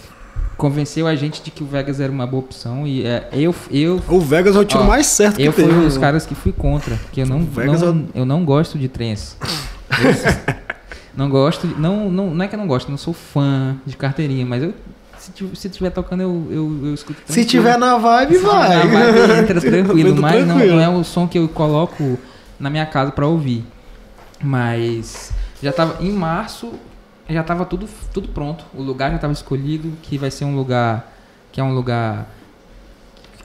convenceu a gente de que o Vegas era uma boa opção e é, eu, eu, O Vegas é o tiro Ó, mais certo que eu tem. fui um dos né? caras que fui contra, que eu não, Vegas é não, eu não gosto de trens. Não gosto, não, não, não é que eu não gosto, não sou fã de carteirinha, mas eu se se tiver tocando eu, eu, eu escuto Se tranquilo. tiver na vibe, Se vai. tiver na vibe, entra tranquilo, mas não, tranquilo. não é o som que eu coloco na minha casa pra ouvir. Mas já tava em março, já tava tudo, tudo pronto. O lugar já tava escolhido, que vai ser um lugar que é um lugar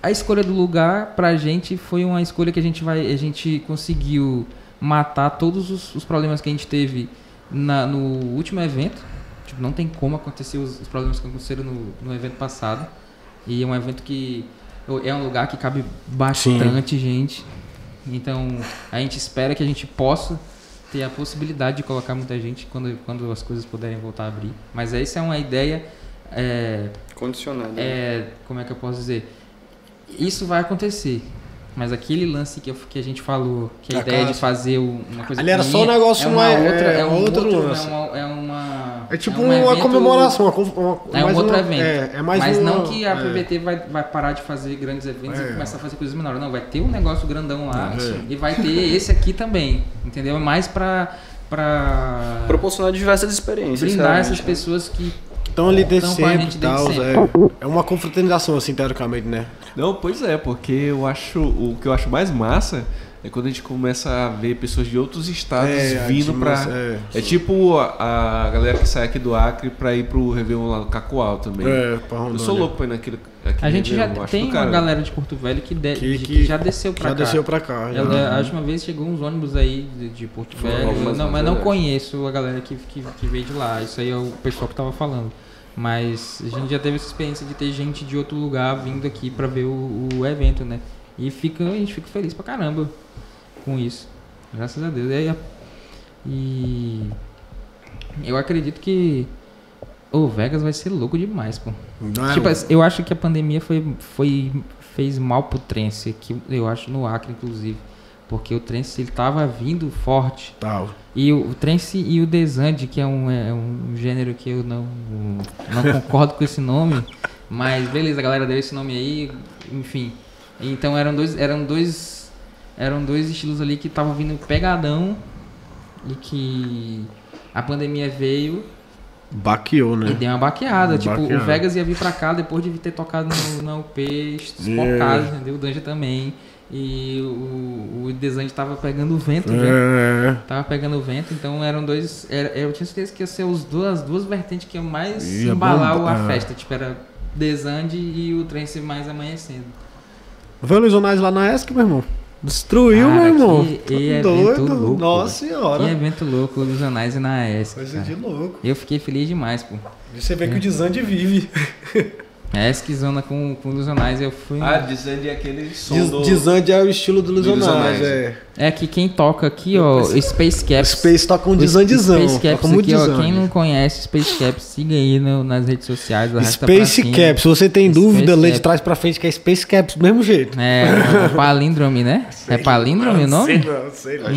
a escolha do lugar pra gente foi uma escolha que a gente vai a gente conseguiu matar todos os, os problemas que a gente teve na- no último evento. Tipo, não tem como acontecer os, os problemas que aconteceram no, no evento passado. E é um evento que é um lugar que cabe bastante gente. Então, a gente espera que a gente possa ter a possibilidade de colocar muita gente quando, quando as coisas puderem voltar a abrir. Mas essa é uma ideia. é, Condicionado. é, como é que eu posso dizer? Isso vai acontecer. Mas aquele lance que, eu- que a gente falou, que a Da ideia casa. de fazer uma coisa Ali era só um negócio é uma mais- outra, é, é, um outro outro, lance. é uma, é uma É tipo um uma evento- comemoração. Uma, É um mais outro uma- evento. É, é mais mas uma- não que a é. PVT vai, vai parar de fazer grandes eventos É. e começar a fazer coisas menores. Não, vai ter um negócio grandão lá É. e vai ter esse aqui também. Entendeu? É mais pra, pra Proporcionar diversas experiências. brindar essas né? pessoas que. Estão ali a e tal. É, é uma confraternização, assim, teoricamente, né? Não, pois é, porque eu acho o que eu acho mais massa é quando a gente começa a ver pessoas de outros estados É, vindo a pra. dimensão- é. É tipo a, a galera que sai aqui do Acre pra ir pro Réveillon lá no Cacoal também. É, pra eu sou louco pra ir naquele. aquele A gente já Réveillon, acho tem do uma galera de Porto Velho que, de- Que- de- que que já desceu pra Já cá. desceu pra cá. já. Ela- a última vez chegou uns ônibus aí de, de Porto Velho, não, mas não verdade. conheço a galera que, que, que veio de lá. Isso aí é o pessoal que tava falando. Mas a gente já teve essa experiência de ter gente de outro lugar vindo aqui pra ver o, o evento, né? E fica, a gente fica feliz pra caramba com isso. Graças a Deus. E, e eu acredito que o Vegas vai ser louco demais, pô. Não é Tipo, um- eu acho que a pandemia foi, foi, fez mal pro trance, aqui, eu acho no Acre, inclusive. Porque o trance ele tava vindo forte. Tal. E o, o trance e o desande, que é um, é um gênero que eu não, não concordo com esse nome. Mas beleza, a galera deu esse nome aí, enfim. Então eram dois, eram dois, eram dois estilos ali que estavam vindo pegadão e que a pandemia veio Baqueou, e né? deu uma baqueada. Tipo, o. Vegas ia vir pra cá depois de ter tocado no, na UP, espocado, entendeu? O Dungeon também. E o, o Desande tava pegando o vento? É. Tava pegando o vento, então eram dois. Era, eu tinha certeza que ia ser os duas, as duas vertentes que iam mais Ia embalar a é. festa. Tipo, era Desande e o trance mais amanhecendo. Vê o Luiz Onais lá na ESC, meu irmão. Destruiu, Cara, meu irmão. que Tá doido. louco, Nossa Que senhora. evento louco, o Lusionais e na ESC. Coisa cara. de louco. Eu fiquei feliz demais, pô. Você vê que o Desande vive. ESC zona com, com o Lusionais, eu fui. Ah, dizendo aquele som Des- do... Desande é o estilo do Luiz Do Luiz Onais, Onais. é. É que quem toca aqui, ó, Space Caps. Space toca um desandezão. Space Caps Toca muito aqui, ó, desande. quem não conhece Space Caps, siga aí no- nas redes sociais. Space. Caps, se você tem Space dúvida, lê de trás pra frente que é Space Caps do mesmo jeito. É, é palíndrome, né? É palíndrome o nome? não, sei lá.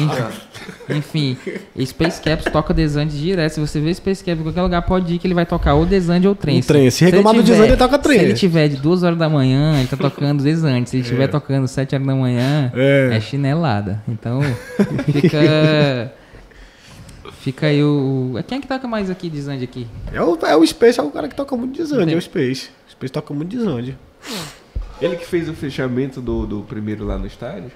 Enfim, Space Caps toca Desande direto. Se você vê Space Caps em qualquer lugar, pode ir que ele vai tocar ou Desande ou Trance. Um trance. Se reclamar do Desande, ele toca Se ele tiver de 2 horas da manhã, ele tá tocando Desande. Se ele estiver tocando 7 horas da manhã, É. é chinelada. Então, fica... Fica aí o... o- Quem é que toca mais aqui Desande aqui? É o, é o Space, é o cara que toca muito desande, Tem. é o Space. O Space toca muito desande. Ele que fez o fechamento do, do primeiro lá no estádio.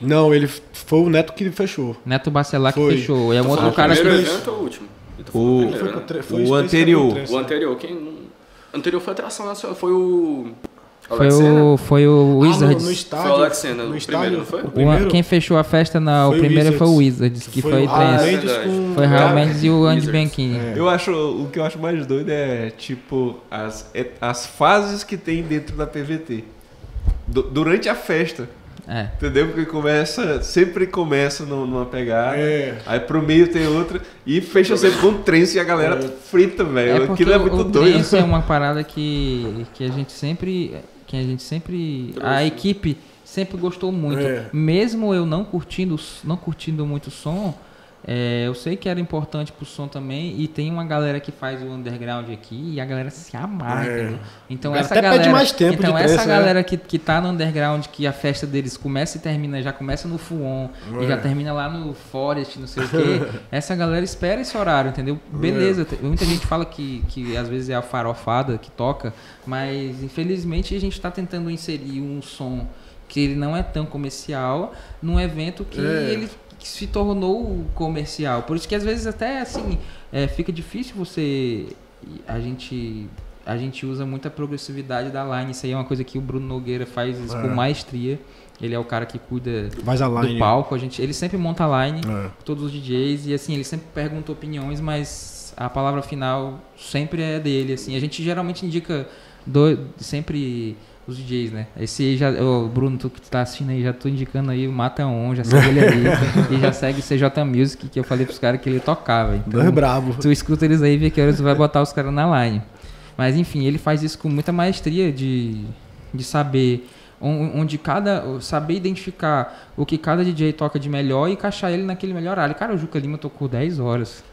Não, ele foi o Neto que fechou. Neto Bacelar que Foi. fechou. E é um Tô outro cara que... primeiro que- evento ou o último? O- primeiro, Foi né? tre- O foi Space anterior. O anterior, quem. Anterior foi atração nacional, foi o. Foi Alexena? o, foi o Ah, no, Wizards. no estádio. Foi o Alexena, no o estádio, primeiro, não foi? o O- primeiro quem fechou a festa, na, o primeiro foi o Wizards. Que foi, o três. Ah, Mendes verdade. com... Foi Real Ah, Mendes e o Andy. Bianchini. É. Eu acho, o que eu acho mais doido é, tipo, as, é- as fases que tem dentro da PVT. Du- durante a festa. É. Entendeu? Porque começa, sempre começa no- numa pegada, É. aí pro meio tem outra, e fecha sempre com um trance e a galera frita, É velho. porque Aquilo é o- muito o doido. trance é uma parada que, que a gente sempre. Que a gente sempre. A equipe sempre gostou muito. É. Mesmo eu não curtindo, não curtindo muito o som, é, eu sei que era importante pro som também. E tem uma galera que faz o underground aqui e a galera se amarra. É. entendeu? Então essa até pede galera. mais tempo então de essa né? galera que, que tá no underground, que a festa deles começa e termina, já começa no Fuon e É. já termina lá no Forest, não sei o quê. essa galera espera esse horário, entendeu? Beleza. Tem- Muita gente fala que, que às vezes é a farofada que toca, mas infelizmente a gente está tentando inserir um som que ele não é tão comercial num evento que É. ele se tornou comercial. Por isso que às vezes até assim é, fica difícil você a gente a gente usa muita progressividade da line. Isso aí é uma coisa que o Bruno Nogueira faz É. com maestria. Ele é o cara que cuida do palco. A gente, ele sempre monta a line É. todos os DJs e assim ele sempre pergunta opiniões mas a palavra final sempre é dele assim a gente geralmente indica do, sempre os DJs né esse aí já o Bruno tu que tá assistindo aí já tô indicando aí o Mata On já segue ele aí e já segue o CJ Music que eu falei pros caras que ele tocava então Dois brabo. tu escuta eles aí e vê que horas tu vai botar os caras na line mas enfim ele faz isso com muita maestria de de saber on- onde cada saber identificar o que cada DJ toca de melhor e encaixar ele naquele melhor área. Cara, o Juca Lima tocou 10 horas.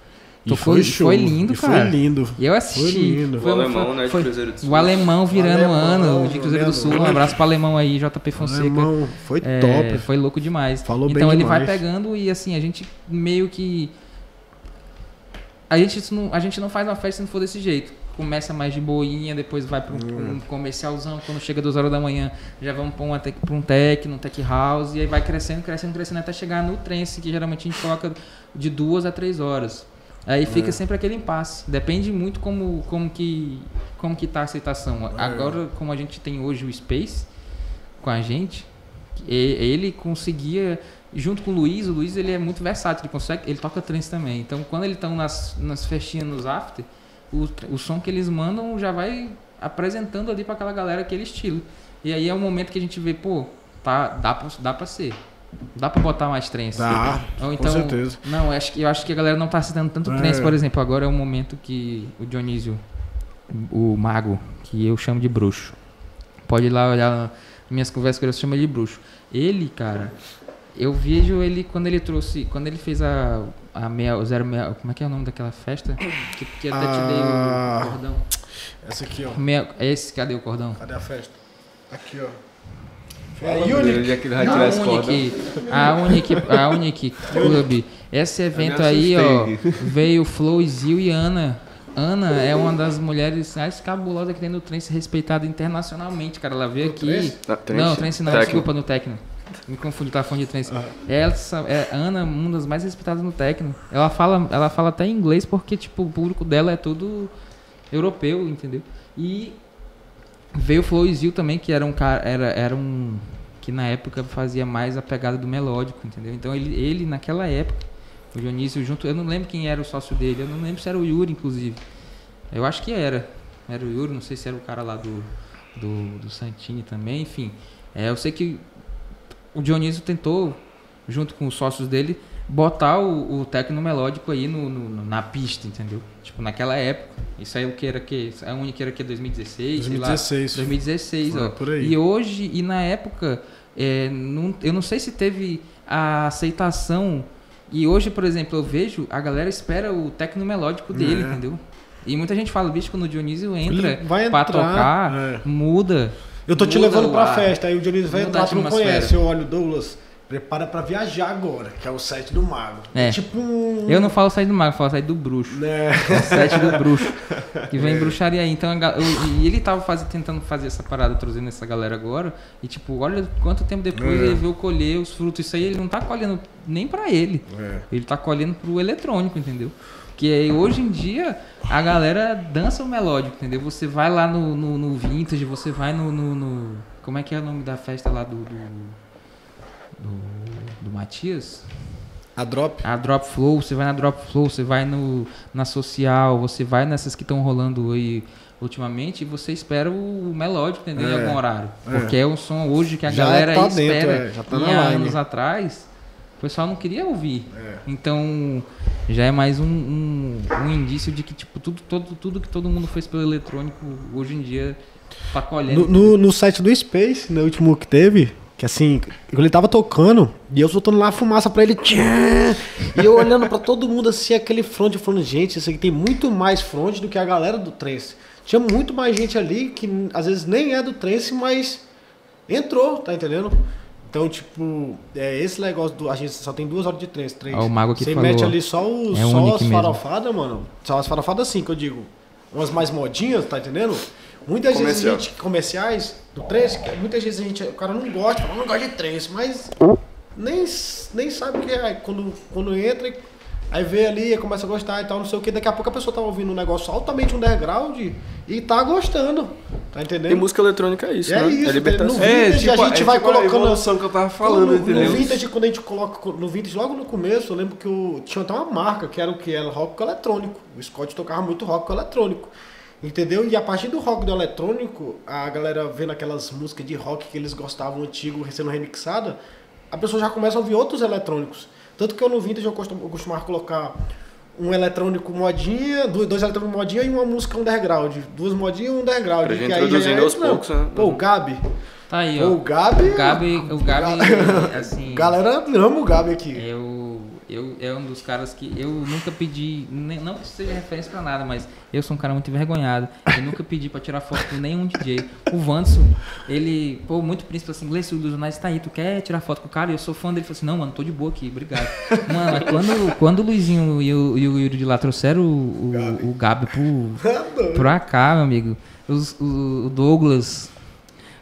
E Tocou- foi show. foi lindo, e cara. Foi lindo. E eu assisti. Foi lindo. Foi, O um- alemão, foi- né, de foi- Cruzeiro do Sul. O alemão virando Alemão, ano de Cruzeiro do Sul. Um abraço pro alemão aí, JP Fonseca. Alemão, foi É, top. Foi louco demais. Falou bem então ele vai demais. pegando e assim, a gente meio que. A gente, isso não, a gente não faz uma festa se não for desse jeito. Começa mais de boinha, depois vai para Hum. um, comercialzão. Quando chega duas horas da manhã, já vamos para um, tech, pra um tech, num tech house. E aí vai crescendo, crescendo, crescendo até chegar no trance, que geralmente a gente coloca de duas a três horas. Aí É. fica sempre aquele impasse. Depende muito como, como, que, como que tá a aceitação. É. Agora, como a gente tem hoje o Space com a gente, ele conseguia junto com o Luiz, o Luiz ele é muito versátil, ele consegue, ele toca trance também. Então, quando eles estão nas, nas festinhas nos after, o, o som que eles mandam já vai apresentando ali para aquela galera aquele estilo. E aí é o momento que a gente vê, pô, tá, dá pra, dá pra ser. Dá pra botar mais trance. Dá, Ou com então, certeza. Não, eu acho que, eu acho que a galera não tá citando tanto É. trance, por exemplo. Agora é o momento que o Dionísio, o mago, que eu chamo de bruxo, pode ir lá olhar minhas conversas que eu chamo ele de bruxo. Ele, cara, eu vejo ele quando ele trouxe, quando ele fez a, a meia, o zero meia, como é que é o nome daquela festa? Que, que até te dei Ah. o cordão. Essa aqui, ó. Meia, esse, cadê o cordão? Cadê a festa? Aqui, ó. É que ele vai tirar A? Unique, a Unique, a Unique Club. Esse evento aí, ó, veio Flow, Zil e Ana. Ana é uma das mulheres mais cabulosas que tem no trance respeitada internacionalmente, cara. Ela veio aqui. trance? Ah, trance? Não, trance não, Tecno. desculpa, no Tecno. Me confundi, tava falando de trance. Essa, é, Ana, uma das mais respeitadas no Tecno. Ela fala, ela fala até inglês porque, tipo, o público dela é todo europeu, entendeu? E veio o Flow e Zil também, que era um cara, era, era um que na época fazia mais a pegada do melódico, entendeu? Então ele, ele naquela época, o Dionísio junto, eu não lembro quem era o sócio dele, eu não lembro se era o Yuri, inclusive. Eu acho que era. Era o Yuri, não sei se era o cara lá do, do, do Santini também, enfim. É, eu sei que o Dionísio tentou, junto com os sócios dele, botar o, o tecno melódico aí no, no- na pista, entendeu? Tipo, naquela época. Isso aí o que era que? A única era que 2016, sei lá. 2016. 2016, Foi ó. por aí. E hoje, e na época, é, não- eu não sei se teve a aceitação. E hoje, por exemplo, eu vejo, a galera espera o tecno melódico dele, É. entendeu? E muita gente fala, bicho, quando o Dionísio entra Ele vai pra entrar, tocar, é. muda. Eu tô te levando pra ar. festa, aí o Dionísio vai entrar, tu não conhece. Eu olho, Douglas, prepara pra viajar agora, que é o set do mago. É. tipo um... Eu não falo sair do mago, eu falo sair do bruxo. Né? É o set do bruxo. Que vem bruxaria aí. Então, eu- e ele tava faz- tentando fazer essa parada, trazendo essa galera agora. E tipo, olha quanto tempo depois É. ele veio colher os frutos. Isso aí ele não tá colhendo nem pra ele. É. Ele tá colhendo pro eletrônico, entendeu? Que aí, hoje em dia a galera dança o melódico, entendeu? Você vai lá no, no, no vintage, você vai no, no, no- Como é que é o nome da festa lá do. do, do, do Matias? A drop. A Drop Flow, você vai na Drop Flow, você vai no, na social, você vai nessas que estão rolando aí ultimamente e você espera o melódico, entendeu? Em É, algum horário. é. Porque é um som hoje que a Já galera tá aí dentro, espera. é, já tá e há line. anos atrás, o pessoal não queria ouvir. É. Então, já é mais um, um, um indício de que, tipo, tudo, todo, tudo que todo mundo fez pelo eletrônico, hoje em dia, tá colhendo. No, no, no site do Space, no último que teve, que assim, ele tava tocando e eu soltando lá a fumaça pra ele. tchã, e eu olhando pra todo mundo assim, aquele front, falando, gente, isso aqui tem muito mais front do que a galera do trance. Tinha muito mais gente ali que às vezes nem é do trance, mas entrou, tá entendendo? Então, tipo, é esse negócio do. A gente só tem duas horas de trance. trance. Ó, o Mago aqui Você falou, mete ali só, os, é só as farofadas, mano. Só as farofadas assim que eu digo. Umas mais modinhas, tá entendendo? Muitas vezes a Comercial. gente, comerciais, do trance, que muitas vezes a gente, o cara não gosta, fala, não gosta de trance, mas nem, nem sabe o que é. Quando, quando entra, aí vê ali, começa a gostar e tal, não sei o que. Daqui a pouco a pessoa tá ouvindo um negócio altamente underground e tá gostando. Tá entendendo? E música eletrônica é isso, É né? isso, é libertação. no É, vintage tipo, a gente é vai tipo a colocando- evolução que eu tava falando, no, entendeu? No vintage, quando a gente coloca. No vintage, logo no começo, eu lembro que o, tinha até uma marca que era o que? Era rock com eletrônico. O Scott tocava muito rock com eletrônico. Entendeu? E a partir do rock do eletrônico, a galera vendo aquelas músicas de rock que eles gostavam antigo sendo remixada, a pessoa já começa a ouvir outros eletrônicos. Tanto que eu no vintage eu costumo- eu costumava colocar um eletrônico modinha, dois, dois eletrônicos modinha e uma música underground. Duas modinhas e um underground. Pra gente que aí já introduzindo é- aos não. poucos, né? Pô, o Gabi. Tá aí, Pô, ó. o Gabi. O Gabi, o Gabi, assim... Galera ama o Gabi aqui. Eu, eu é um dos caras que eu nunca pedi, nem- não que isso seja referência pra nada, mas eu sou um cara muito envergonhado. Eu nunca pedi pra tirar foto com nenhum DJ. O Vanso, ele, pô, muito príncipe assim, Gleice, o Luiz tá aí, tu quer tirar foto com o cara? E eu sou fã dele. Ele falou assim: não, mano, tô de boa aqui, obrigado. Mano, quando, quando o Luizinho e o, e o Yuri de lá trouxeram o, o, o Gabi pro, pra cá, meu amigo, os- o, o Douglas,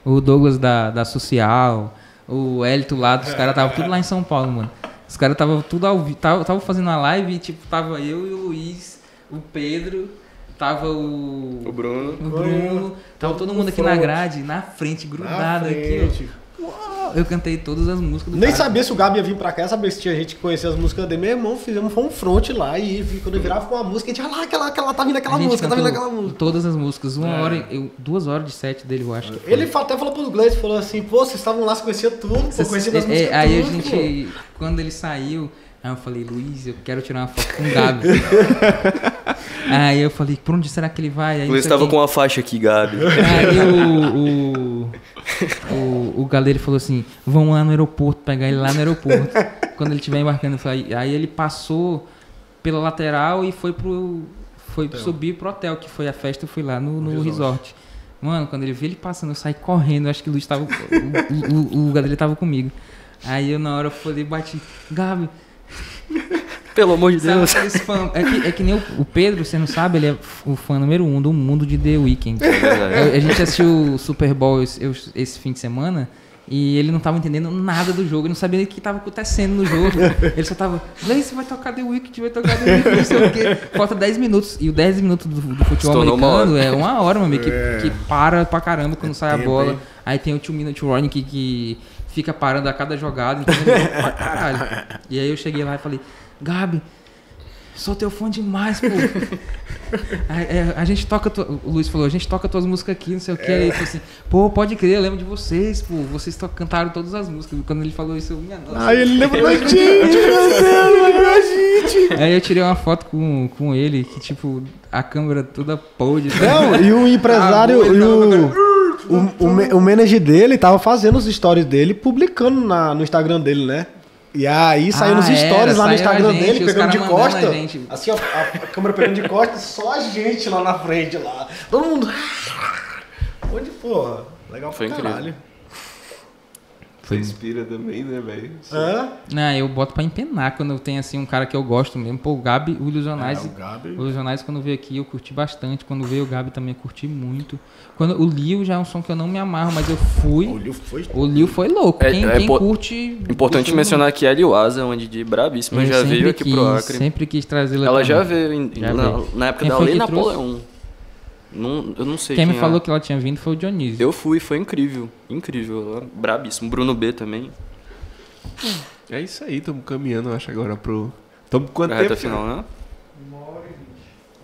o Douglas da, da Social, o Elito lá, os caras estavam tudo lá em São Paulo, mano. Os caras estavam tudo ao vivo, tava, tava fazendo uma live e, tipo, tava eu e o Luiz, o Pedro, tava o, O Bruno. o Bruno, tava todo mundo aqui na grade, na frente, grudado aqui, frente. ó. Uau, Eu cantei todas as músicas do Nem cara. sabia se o Gabi ia vir pra cá, sabia se tinha gente que conhecia as músicas dele. Meu irmão, fizemos foi um front lá e quando eu virava com uma música, a gente, olha lá, aquela, aquela, tá vindo aquela A música, tá vindo aquela música. Todas as músicas, uma hora, eu, duas horas de set dele, eu acho. Ele até falou pro Gleice, falou assim, pô, vocês estavam lá, você conhecia tudo, pô, conhecia das é, músicas é, aí a tudo, gente, quando ele saiu, aí eu falei, Luiz, eu quero tirar uma foto com o Gabi. aí eu falei, por onde será que ele vai? Aí, O Luiz sei tava quem. com a faixa aqui, Gabi. Aí o, o, o, o galera falou assim, vamos lá no aeroporto, pegar ele lá no aeroporto. quando ele estiver embarcando, falei- aí ele passou pela lateral e foi pro. Foi subir pro hotel, que foi a festa, eu fui lá no, no resort. Mano, quando ele viu ele passando, eu saí correndo, eu acho que o Luiz tava. O, o, o Gadelha tava comigo. Aí eu na hora eu falei, bati, Gabi, Pelo amor de sabe Deus. aqueles fã, é, que, é que nem o, o Pedro, você não sabe, ele é o fã número um do mundo de The Weeknd. A, a gente assistiu o Super Bowl esse, esse fim de semana e ele não tava entendendo nada do jogo, ele não sabia nem o que tava acontecendo no jogo. Ele só tava, Gleice vai tocar The Weeknd, vai tocar The Weeknd, não sei o quê. Falta 10 minutos. E o 10 minutos do, do futebol uma americano hora. é uma hora, meu amigo, que, que para pra caramba quando sai a tempo, bola. hein? Aí tem o Two Minute Warning que, que fica parando a cada jogada, então ele pra caralho. E aí eu cheguei lá e falei, Gabi, sou teu fã demais, pô. a, é, a gente toca. tu- O Luiz falou, a gente toca tuas músicas aqui, não sei o que. Aí ele falou assim, pô, pode crer, eu lembro de vocês, pô. Vocês to- cantaram todas as músicas. Quando ele falou isso, eu, minha nossa. Aí ele lembra da gente, meu Deus, lembra da gente. Aí eu tirei uma foto com, com ele, que tipo, a câmera toda pôde. Não, e o empresário, Ah, e o, o, o, o manager dele tava fazendo os stories dele, publicando na, no Instagram dele, né? E aí saiu Ah, nos era, stories lá no Instagram gente, dele, pegando de costa. Assim, ó, a, a câmera pegando de costa, só a gente lá na frente lá. Todo mundo. Onde, porra? Legal Foi pra incrível. Você inspira também, né, velho? Hã? Não, eu boto pra empenar quando eu tenho assim um cara que eu gosto mesmo. Pô, o Gabi, o Ilusionais. É, o Gabi. O Ilusionais, quando veio aqui, eu curti bastante. Quando veio o Gabi também, eu curti muito. Quando, o Liu já é um som que eu não me amarro, mas eu fui. Olhou, foi. O Liu foi louco. É- quem é quem curte. Importante mencionar que a Eliwasa, onde de brabíssima, muito. já Eu veio sempre aqui quis, pro Acre. Sempre quis trazê-la Ela pra já veio em- Já na, veio. na época Quem da Lei que trouxe? Não, eu não sei Quem me é. falou que ela tinha vindo foi o Dionísio. Eu fui, foi incrível. Incrível. Brabíssimo. Bruno B também. É isso aí, estamos caminhando, acho, agora pro. Estamos quanto A tempo? reta final, né?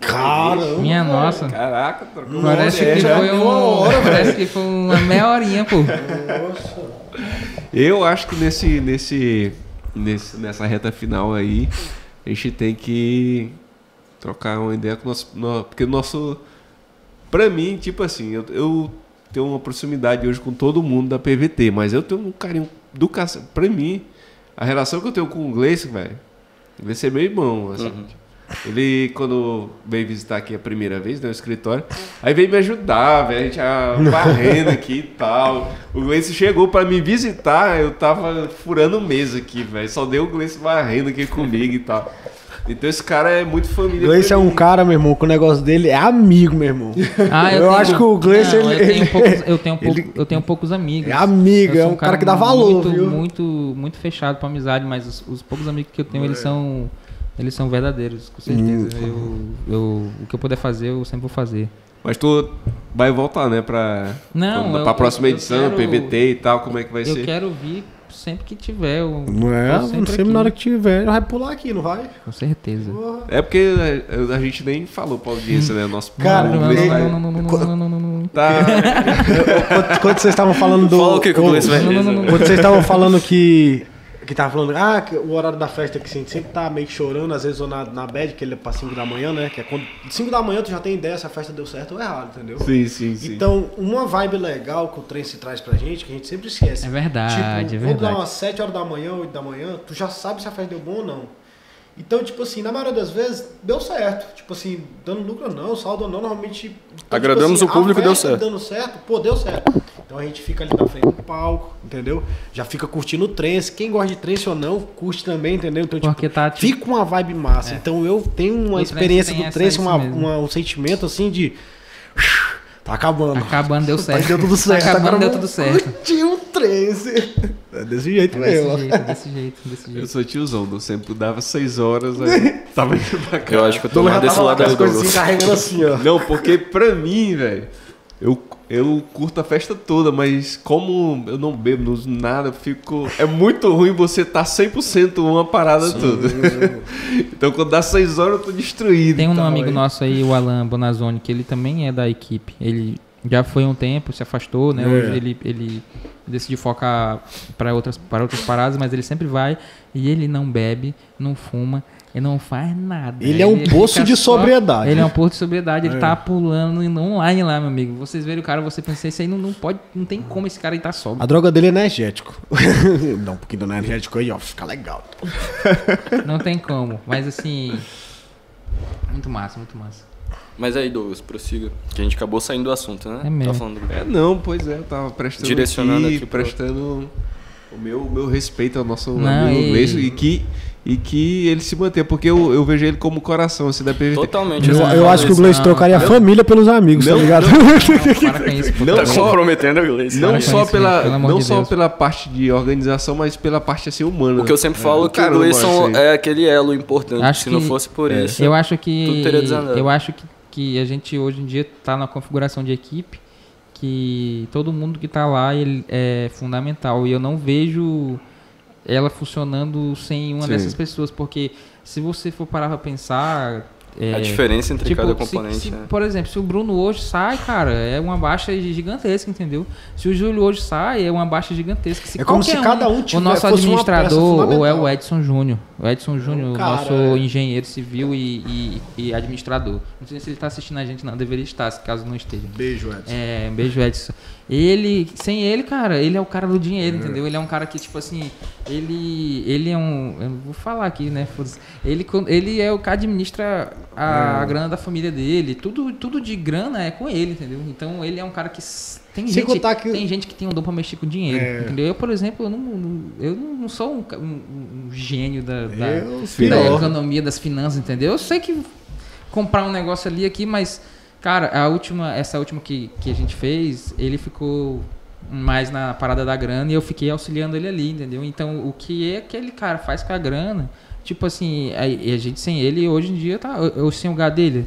Caramba! Minha nossa. Caraca, trocou Parece uma que, ideia. foi um, parece que foi uma meia horinha, pô. Eu acho que nesse, nesse, nesse, nessa reta final aí, a gente tem que trocar uma ideia com o nosso. no- porque o nosso. Pra mim, tipo assim, eu, eu tenho uma proximidade hoje com todo mundo da PVT, mas eu tenho um carinho do cacete. Pra mim, a relação que eu tenho com o Gleice, velho, o Gleice é meu irmão, assim. Ele, quando veio visitar aqui a primeira vez, né, no escritório, aí veio me ajudar, velho, a gente ah, varrendo aqui e tal. O Gleice chegou pra me visitar, eu tava furando mesa aqui, velho. Só deu o Gleice varrendo aqui comigo e tal. Então esse cara é muito família. Gleice é um cara, meu irmão, que o negócio dele é amigo, meu irmão. Ah, Eu acho que o Gleice, Não, ele- eu tenho poucos, eu tenho, pouco- ele- eu tenho poucos amigos. É amigo, Eu é sou um cara que dá valor, muito, viu? Muito, muito fechado pra amizade, mas os, os poucos amigos que eu tenho, eles são eles são verdadeiros, com certeza. Hum. Eu, eu, o que eu puder fazer, eu sempre vou fazer. Mas tu vai voltar, né, pra, Não, pra, eu- pra próxima eu edição, quero- PVT e tal, como é que vai eu ser? quero vir sempre que tiver. Eu, Não é? Não sempre aqui, na hora que tiver. Vai pular aqui, não vai? Com certeza. É porque a, a gente nem falou pra audiência, né? Nosso Cara, o não, não, não, não, não, não, não, não, não, não. tá, Quando, quando vocês estavam falando do. Fala o que que o. Quando vocês estavam falando que. Que tava falando, ah, que o horário da festa que a gente sempre tá meio chorando, às vezes ou na, na bad, que ele é pra 5 da manhã, né? Que é quando. 5 da manhã tu já tem ideia se a festa deu certo ou errado, entendeu? Sim, sim, sim. Então, uma vibe legal que o trem se traz pra gente, que a gente sempre esquece. É verdade, tipo, é Quando dá verdade. umas 7 horas da manhã, 8 da manhã, tu já sabe se a festa deu bom ou não. Então, tipo assim, na maioria das vezes, deu certo. Tipo assim, dando lucro ou não, saldo ou não, normalmente. Então, Agradamos tipo o público, deu certo. dando certo, pô, deu certo. Então a gente fica ali na frente do palco, entendeu? Já fica curtindo o trance. Quem gosta de trance ou não, curte também, entendeu? Então, Porque tipo, tá, tipo- fica uma vibe massa. Então eu tenho uma O trance experiência tem do essa- trance, uma, uma- um sentimento assim de. Tá acabando. Acabando, deu certo. Mas deu tudo certo. Tá acabando, deu tudo certo. Um trance. É desse jeito Desse mesmo. jeito, desse jeito, desse Eu jeito. sou tiozão, eu sempre dava 6 horas, aí tava indo pra cá. Eu acho que eu tô mais desse lado assim, Douglas. carregando assim, ó. Não, porque pra mim, velho, eu, eu curto a festa toda, mas como eu não bebo, não uso nada, eu fico. É muito ruim você tá 100% uma parada toda. então quando dá 6 horas eu tô destruído. Tem um e tal, amigo aí- nosso aí, o Alan Bonazzoni, que ele também é da equipe. Ele já foi um tempo, se afastou, né? É. Hoje ele, ele decidiu focar para outras, para outras paradas, mas ele sempre vai e ele não bebe, não fuma. Ele não faz nada. Ele é um poço fica de sobriedade. Ele é um poço de sobriedade. Ele É. tá pulando online lá, meu amigo. Vocês verem o cara, você pensa, isso aí não, não pode, não tem como esse cara aí tá sóbrio. A droga dele é energético. não, um pouquinho do energético aí, ó, fica legal. Não tem como. Mas assim. Muito massa, muito massa. Mas aí, Douglas, prossiga. Que a gente acabou saindo do assunto, né? É mesmo. Tá falando do... É, não, pois é, eu tava prestando Direcionando aqui, aqui pro- prestando o meu, o meu respeito ao nosso Não, amigo e- Gleison e que, e que ele se mantenha, porque eu, eu vejo ele como coração assim, da PVT. Totalmente. Eu, eu acho que o. Gleice não, trocaria a não. família pelos amigos, Não, tá ligado? Para com isso, pô. Não Tá só- comprometendo o Gleice. Não só, isso, pela, não de só Deus. pela parte de organização, mas pela parte assim humana. O que eu sempre falo é que Caramba, o Gleison assim. é aquele elo importante. Acho Se não que- fosse por É. isso. Eu acho que Tudo teria desandado. eu acho que, que a gente hoje em dia está na configuração de equipe que todo mundo que está lá ele é fundamental e eu não vejo ela funcionando sem uma Sim. dessas pessoas porque se você for parar para pensar é, A diferença entre tipo, cada se- componente. se, né? por exemplo, se o Bruno hoje sai, cara, é uma baixa gigantesca, entendeu? Se o Júlio hoje sai, é uma baixa gigantesca. Se É como se cada um o tiver- nosso administrador ou é o Edson Júnior. O Edson Júnior, nosso é. engenheiro civil e, e- e administrador. Não sei se ele está assistindo a gente, não. Deveria estar, se caso não esteja. Beijo, Edson. É, um beijo, Edson. Ele, sem ele, cara, ele é o cara do dinheiro, entendeu? Ele é um cara que, tipo assim, ele, ele é um, eu vou falar aqui, né? Ele, ele é o que administra a, grana da família dele. Tudo, tudo de grana é com ele, entendeu? Então ele é um cara que tem gente, que- tem gente que tem um dom pra mexer com dinheiro, É. entendeu? Eu, por exemplo, eu não, eu não sou um, um- um gênio da, da, da economia das finanças, entendeu? Eu sei que comprar um negócio ali aqui, mas cara, a última, essa última que, que a gente fez, ele ficou mais na parada da grana e eu fiquei auxiliando ele ali, entendeu? Então, o que é aquele cara faz com a grana, tipo assim, a, e a gente sem ele hoje em dia tá, eu, eu sem o lugar dele.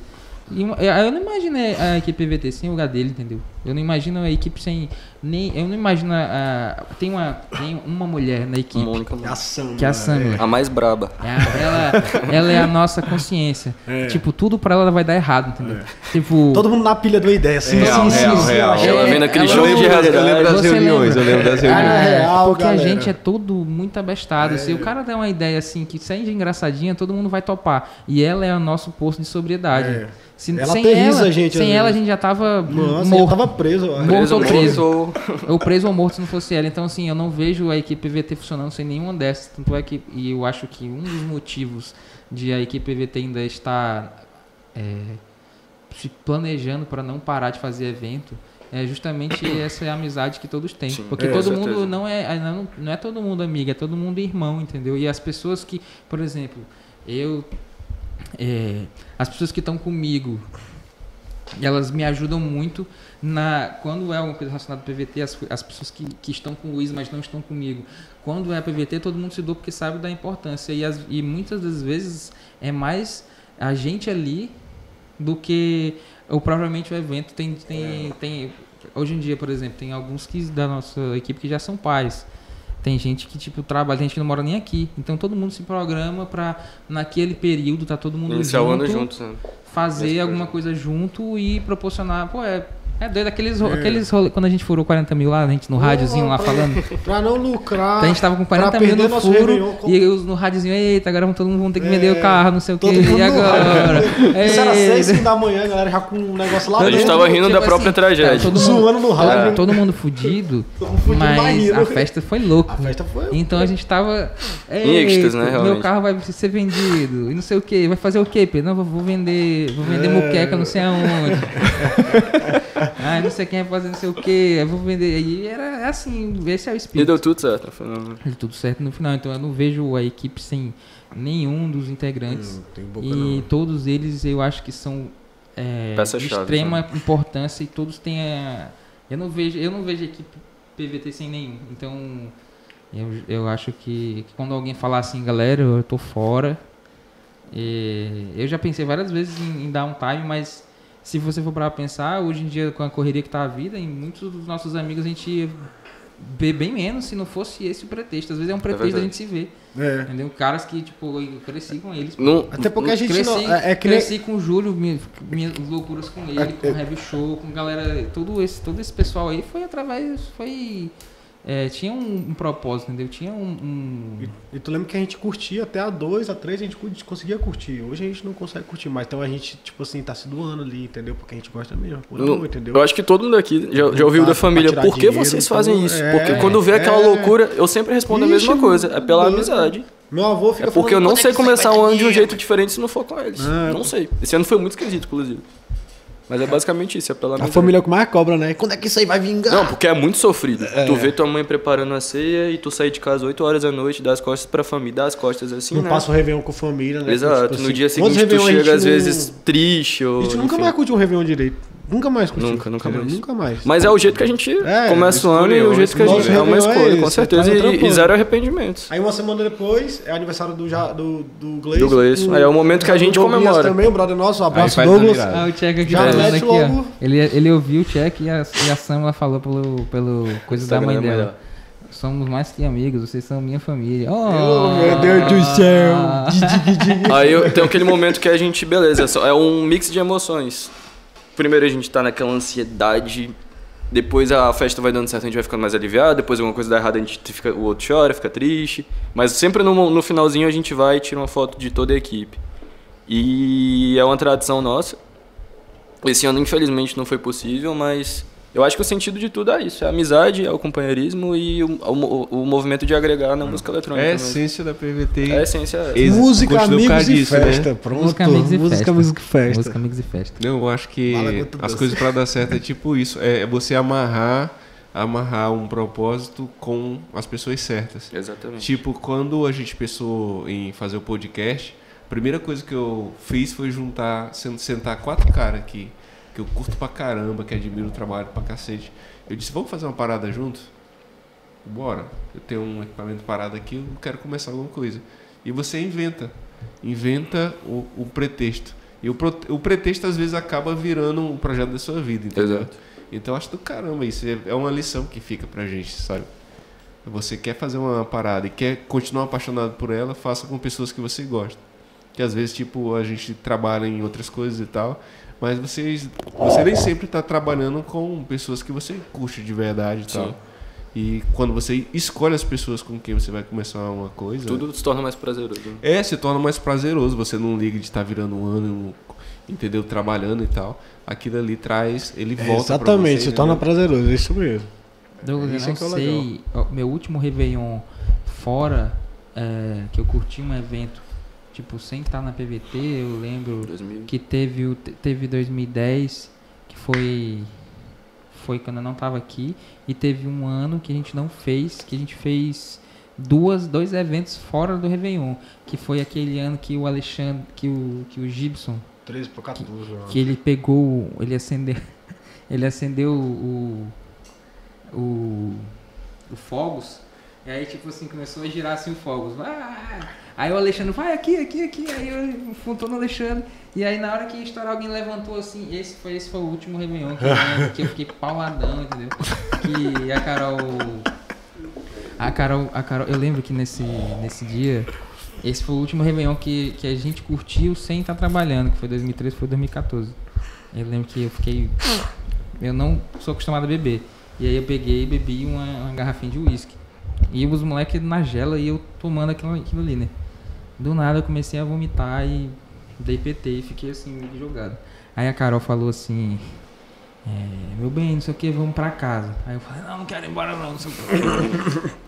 E eu não imaginei a equipe PVT sem o lugar dele, entendeu? Eu não imagino a equipe sem nem eu não imagino a, tem uma tem uma mulher na equipe Mônica, Que é a Sam. que é a Sandra. a mais braba. É a- ela, ela é a nossa consciência. É. Tipo, tudo pra ela vai dar errado, entendeu? Tipo, Todo mundo na pilha de uma ideia, assim. Real, sim, real, sim, real. sim. Ela É, vem naquele ela- jogo Eu de lembro, eu lembro das reuniões, eu lembro das Ah, reuniões. É, real, porque galera. a gente é todo muito abestado. Se o cara der uma ideia assim, que seja engraçadinha, todo mundo vai topar. E ela é o nosso posto de sobriedade. É. Se- Ela sem ela, a gente, sem às ela, a gente já tava Nossa, eu morto. tava preso. eu acho. Morto Preso, ou preso. morto, ou preso ou morto se não fosse ela. Então, assim, eu não vejo a equipe PVT funcionando sem nenhuma dessas. Tanto é que, e eu acho que um dos motivos de a equipe PVT ainda estar é, se planejando para não parar de fazer evento é justamente essa amizade que todos têm. Sim, Porque é, todo mundo não é, não, não é todo mundo amigo, é todo mundo irmão, entendeu? E as pessoas que, por exemplo, eu. é, as pessoas que estão comigo elas me ajudam muito na quando é alguma coisa relacionada ao PVT, as, as pessoas que, que estão com o Luiz, mas não estão comigo. Quando é PVT, todo mundo se doa porque sabe da importância. E, as, e muitas das vezes é mais a gente ali do que ou propriamente o evento. Tem, tem, tem, hoje em dia, por exemplo, tem alguns que, da nossa equipe que já são pais. Tem gente que, tipo, trabalha, tem gente que não mora nem aqui. Então todo mundo se programa pra, naquele período, tá todo mundo ano junto juntos, né? fazer Nesse alguma coisa junto e proporcionar. Pô, é. É doido, aqueles, ro- aqueles rolê, quando a gente furou 40 mil lá, a gente no rádiozinho lá falando. Pra não lucrar. a gente tava com 40 pra mil perder no nosso furo Réveillon, como- e eu no rádiozinho, eita, agora todo mundo vão ter que É, vender o carro, não sei o que. Todo mundo E no agora? rádio. Isso era Eita. 6 da manhã, a galera já com um negócio lá A gente dentro. tava rindo da Tipo própria assim, tragédia. todo Zoando no rádio. Tá, todo mundo fudido, Todo mundo fudido, mas mas rindo. a festa foi louca. A festa foi. Então a gente tava. Em êxtase, né, "Eita, Meu realmente. carro vai ser vendido. E não sei o que. Vai fazer o quê, Pedro? Não, vou- vou vender. Vou vender É. muqueca, não sei aonde. Ai, não sei quem vai fazer não sei o que. Eu vou vender. E era assim, esse é o E espírito. deu tudo certo. Foi um- Deu tudo certo no final. Então eu não vejo a equipe sem nenhum dos integrantes. Não tem boca e não. todos eles eu acho que são é, de extrema importância e todos têm a, eu não vejo eu não vejo a equipe PVT sem nenhum então eu, eu acho que, que quando alguém falar assim galera eu tô fora é, eu já pensei várias vezes em, em dar um time mas se você for para pensar hoje em dia com a correria que tá a vida em muitos dos nossos amigos a gente ver bem menos se não fosse esse o pretexto às vezes é um pretexto da verdade. gente se ver É. entendeu caras que tipo eu cresci com eles Não, Até porque a gente cresci, não. É, é que nem. cresci com o Júlio, minha- minhas loucuras com ele, com É, o Heavy Show, com galera, todo esse, todo esse pessoal aí foi através, foi, é, tinha um, um propósito, entendeu? Tinha um, um- E tu lembra que a gente curtia até a 2, a 3, a gente conseguia curtir. Hoje a gente não consegue curtir mais. Então a gente, tipo assim, tá se doando ali, entendeu? Porque a gente gosta mesmo. Por não- entendeu? eu acho que todo mundo aqui já, já ouviu Pra- da família. Por que tirar vocês dinheiro, fazem então, isso? é, Porque quando vê aquela é. loucura, eu sempre respondo a Ixi, mesma coisa. É pela doido. amizade. Meu avô fica É porque eu não "Quando é sei começar vai um ano de um dinheiro?" jeito diferente se não for com eles. Ah, não sei. Esse ano foi muito esquisito, inclusive. Mas é basicamente isso, é pela A família é o que mais cobra, né? Quando é que isso aí vai vingar? Não, porque é muito sofrido. Tu vê tua mãe preparando a ceia e tu sair de casa 8 horas da noite, dar as costas pra família, dar as costas assim, não né? passa o Réveillon com família, né? Exato. Tipo no assim, dia seguinte tu a chega às não- vezes triste ou. A gente nunca enfim. mais curtiu um Réveillon direito. Nunca mais curtiu. Nunca, nunca mais. Nunca mais. Mas é o jeito que a gente É, começa o ano e o jeito que a gente é uma escolha, é com esse, certeza. tá E, e zero arrependimentos. Aí uma semana depois é aniversário do, ja, do, do Gleison. Do Gleison. Aí é o momento que a gente do Douglas comemora. também, o brother nosso. Um abraço, Douglas. Ah, o Check aqui Já falando mete aqui, logo. ó. Ele, ele ouviu o Check e a, e a Samla falou pelo, pelo coisa da mãe Instagram dela. Somos mais que amigos, vocês são minha família. Oh, Oh, meu Deus do céu. Aí eu- tem aquele momento que a gente, beleza, só- é um mix de emoções. Primeiro a gente tá naquela ansiedade, depois a festa vai dando certo, a gente vai ficando mais aliviado, depois alguma coisa dá errado, a gente fica, o outro chora, fica triste. Mas sempre no, no finalzinho a gente vai e tira uma foto de toda a equipe. E é uma tradição nossa. Esse ano, infelizmente, não foi possível, mas eu acho que o sentido de tudo é isso: é a amizade, é o companheirismo e o, o, o movimento de agregar na música eletrônica. É a mesmo. essência da PVT. É a essência é Música, amigos e disso, né? festa. Pronto. Música, amigos e música, festa. música e festa. Música, amigos e festa. Não, eu acho que as doce. coisas pra dar certo é tipo isso. É você amarrar, amarrar um propósito com as pessoas certas. Exatamente. Tipo, quando a gente pensou em fazer o podcast, a primeira coisa que eu fiz foi juntar, sen- sentar quatro caras aqui, que eu curto pra caramba, que admiro o trabalho pra cacete. Eu disse, vamos fazer uma parada junto? Bora. Eu tenho um equipamento parado aqui, eu quero começar alguma coisa. E você inventa. Inventa o, o pretexto. E o, o pretexto às vezes acaba virando um projeto da sua vida, entendeu? Exato. Então eu acho do caramba isso. É uma lição que fica pra gente, sabe? Você quer fazer uma parada e quer continuar apaixonado por ela, faça com pessoas que você gosta. Que às vezes, tipo, a gente trabalha em outras coisas e tal, mas vocês, você nem sempre está trabalhando com pessoas que você curte de verdade e Sim. tal. E quando você escolhe as pessoas com quem você vai começar uma coisa, Tudo se torna mais prazeroso. é, se torna mais prazeroso. Você não liga de estar virando um ano, entendeu? Trabalhando e tal. Aquilo ali traz, ele É, volta exatamente, você, se torna né? prazeroso, é isso mesmo. Douglas, Isso eu é não é o sei. Meu último Réveillon fora, é, que eu curti um evento, tipo, sem estar na PVT, eu lembro 2000. que teve, o- teve 2010, que foi foi quando eu não tava aqui, e teve um ano que a gente não fez, que a gente fez duas, dois eventos fora do Réveillon, que foi aquele ano que o Alexandre, que o, que o Gibson, 13 por 14, que ele pegou, ele acendeu, ele acendeu o, o, o fogos, e aí tipo assim, começou a girar assim o fogos, vai, aí o Alexandre, vai aqui, aqui, aqui, aí eu funtou no Alexandre, e aí na hora que estourar alguém levantou assim, esse foi, esse foi o último Réveillon que eu, que eu fiquei pauladão, entendeu? Que a Carol, a Carol, a Carol, eu lembro que nesse, nesse dia, esse foi o último Réveillon que, que a gente curtiu sem estar trabalhando, que foi 2013, foi 2014. Eu lembro que eu fiquei. Eu não sou acostumado a beber. E aí eu peguei e bebi uma, uma garrafinha de uísque. E os moleques na gela e eu tomando aquilo, aquilo ali, né? Do nada eu comecei a vomitar e dei PT e fiquei assim, jogado. Aí a Carol falou assim. é, meu bem, não sei o que, vamos pra casa. Aí eu falei, não, não quero ir embora não, não sei o que.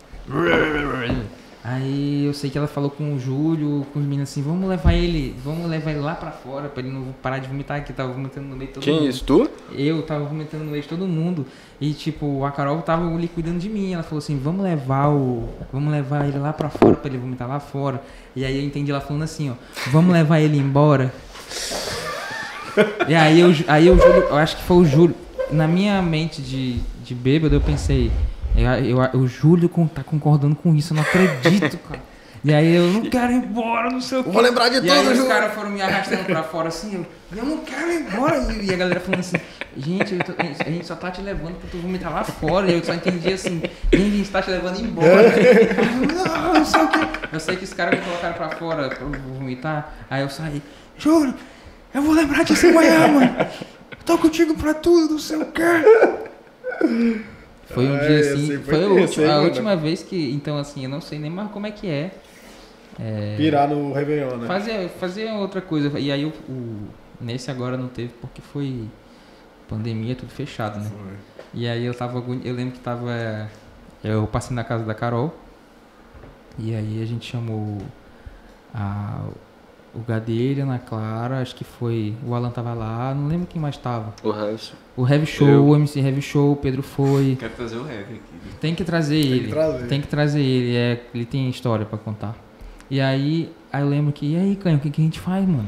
Aí eu sei que ela falou com o Júlio, com os meninos assim, vamos levar ele, vamos levar ele lá pra fora, pra ele não parar de vomitar aqui, tava vomitando no meio de todo Quem mundo. é isso? Tu? Eu tava vomitando no meio de todo mundo. E tipo, a Carol tava ali cuidando de mim. Ela falou assim, vamos levar o. Vamos levar ele lá pra fora pra ele vomitar lá fora. E aí eu entendi ela falando assim, ó, vamos levar ele embora. E aí eu, aí eu Júlio, eu acho que foi o Júlio. Na minha mente de, de bêbado, eu pensei, eu, eu, o Júlio tá concordando com isso, eu não acredito, cara. E aí eu não quero ir embora, não sei o quê. Vou lembrar de e tudo, aí os Júlio. caras foram me arrastando pra fora assim, eu, eu não quero ir embora. E a galera falando assim, gente, tô- a gente só tá te levando pra tu vomitar lá fora. E eu só entendi assim, gente, a gente tá te levando embora. não, não sei o quê. Eu sei que os caras me colocaram pra fora pra eu vomitar. Aí eu saí, Júlio, eu vou lembrar disso amanhã, mano. Tô contigo pra tudo, não sei o quê. Foi um Ah, dia assim, foi foi, a, última, hein, a mano? última vez que, então assim, eu não sei nem mais como é que é. É, Pirar no Réveillon, né? Fazer, fazer outra coisa. E aí o, o- nesse agora não teve porque foi pandemia, tudo fechado, né? E aí eu tava. Eu lembro que tava. Eu passei na casa da Carol. E aí a gente chamou a, o Gadelha, Ana Clara, acho que foi. O Alan tava lá, não lembro quem mais tava. O Harrison. O Heavy Show, Eu. o MC Heavy Show, o Pedro foi. Quero trazer o heavy aqui. Tem que trazer que ele. trazer. Tem que trazer ele. É, ele tem história pra contar. E aí, aí eu lembro que, e aí, Canho, o que, que a gente faz, mano?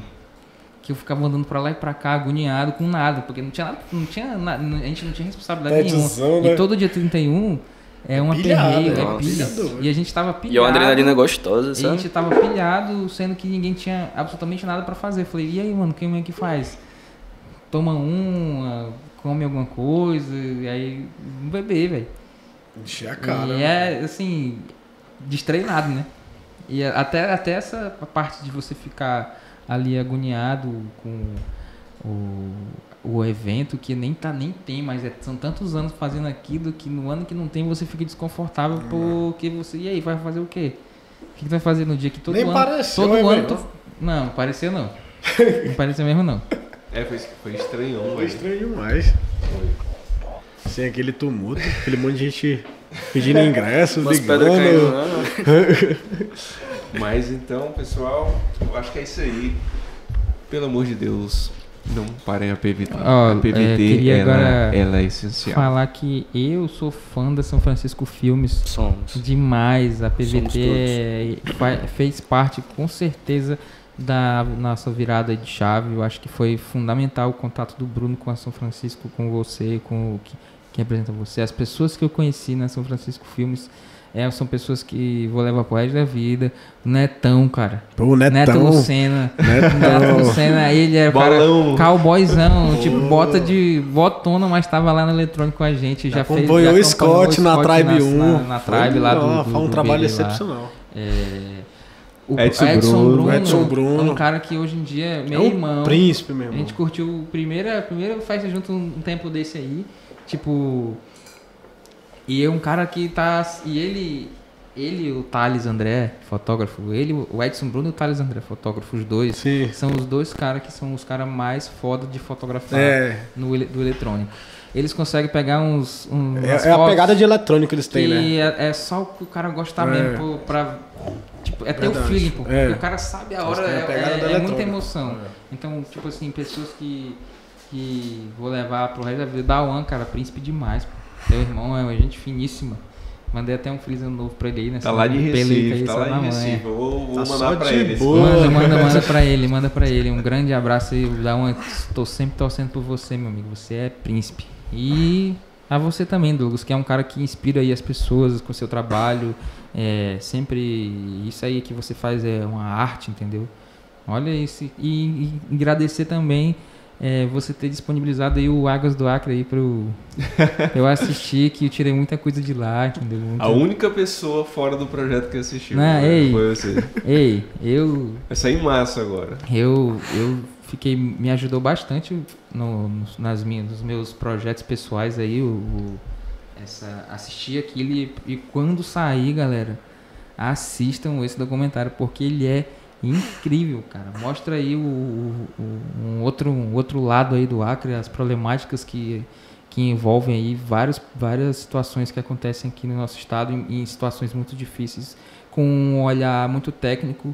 Que eu ficava andando pra lá e pra cá, agoniado com nada, porque não tinha nada, não tinha nada, a gente não tinha responsabilidade Tédiozão, nenhuma. né? E todo dia 31 é uma Pilhada, perreio, é pilha. Pilhador. E a gente tava pilhado. E é uma adrenalina gostosa, E a sabe? gente tava pilhado, sendo que ninguém tinha absolutamente nada pra fazer. Eu falei, e aí, mano, quem é que faz? Toma uma, come alguma coisa, e aí, um bebê, velho. Encher a cara. E é, assim, destreinado, né? E é- até, até essa parte de você ficar ali agoniado com o, o evento que nem tá nem tem, mas é- são tantos anos fazendo aquilo que no ano que não tem você fica desconfortável porque você. E aí, vai fazer o quê? O que, que vai fazer no dia que todo Nem ano. pareceu, todo hein, ano. to- Não, pareceu não. Não pareceu mesmo não. É, foi, foi estranhão, Foi estranho demais. Sem aquele tumulto, aquele monte de gente pedindo ingresso, pedras caindo, ligando. né? Mas então, pessoal, eu acho que é isso aí. Pelo amor de Deus, não parem a PVT. Ó, a PVT, é, ela, agora ela é essencial. Falar que eu sou fã da São Francisco Filmes. Somos. Demais, a PVT é- fez parte com certeza da nossa virada de chave. Eu acho que foi fundamental o contato do Bruno com a São Francisco, com você, com o que, que representa você. As pessoas que eu conheci na São Francisco Filmes É, são pessoas que vou levar pro resto da vida. O Netão, cara. Pô, o Netão. Neto Lucena. Neto Lucena, ele era Balão. cara cowboyzão, tipo, bota de botona, mas tava lá no eletrônico com a gente. Já fez, Acompanhou já o Scott na Tribe 1. Na, na Tribe lá do, Ó, do, Foi um do trabalho excepcional. É, o Edson Bruno. Edson Bruno. É um cara que hoje em dia é É meu um irmão. príncipe A mesmo. gente curtiu o primeira, a primeira festa junto um, um tempo desse aí. Tipo. E é um cara que tá. E ele. Ele, o Thales André, fotógrafo, ele, o Edson Bruno e o Thales André, fotógrafo, os dois, Sim. são os dois caras que são os caras mais foda de fotografar É. no, do eletrônico. Eles conseguem pegar uns. uns É, é a pegada de eletrônico que eles têm, que né? é, é só o que o cara gostar É. mesmo pô, pra. Tipo, é ter o feeling, pô. É. porque O cara sabe a hora, a é, é- do é muita emoção. É. Então, tipo assim, pessoas que, que vou levar pro resto da vida. Da One, cara, príncipe demais, pô. Teu irmão é uma gente finíssima. Mandei até um feliz ano novo pra ele aí, né? Tá lá de Pelo aí, Recife, tá lá na de manhã. Recife. Vou, vou Tá mandar pra ele. boa. Manda, manda, manda pra ele, manda pra ele. Um grande abraço aí, da One. Tô sempre torcendo por você, meu amigo. Você é príncipe. E a você também, Douglas, que é um cara que inspira aí as pessoas com o seu trabalho. É, sempre isso aí que você faz é uma arte, entendeu? Olha isso. E, e agradecer também é, você ter disponibilizado aí o Águas do Acre aí pro eu assistir, que eu tirei muita coisa de lá, entendeu? Muito- A única pessoa fora do projeto que assistiu Não, né, ei. foi você. Ei, eu Vai sair em março agora. Eu, eu fiquei, me ajudou bastante no, nos- nas minhas, nos meus projetos pessoais aí, o, o- essa, assistir aquilo e, e quando sair, galera, assistam esse documentário, porque ele é incrível, cara. Mostra aí o, o- um, outro, um outro lado aí do Acre, as problemáticas que, que envolvem aí várias, várias situações que acontecem aqui no nosso estado, em, em situações muito difíceis, com um olhar muito técnico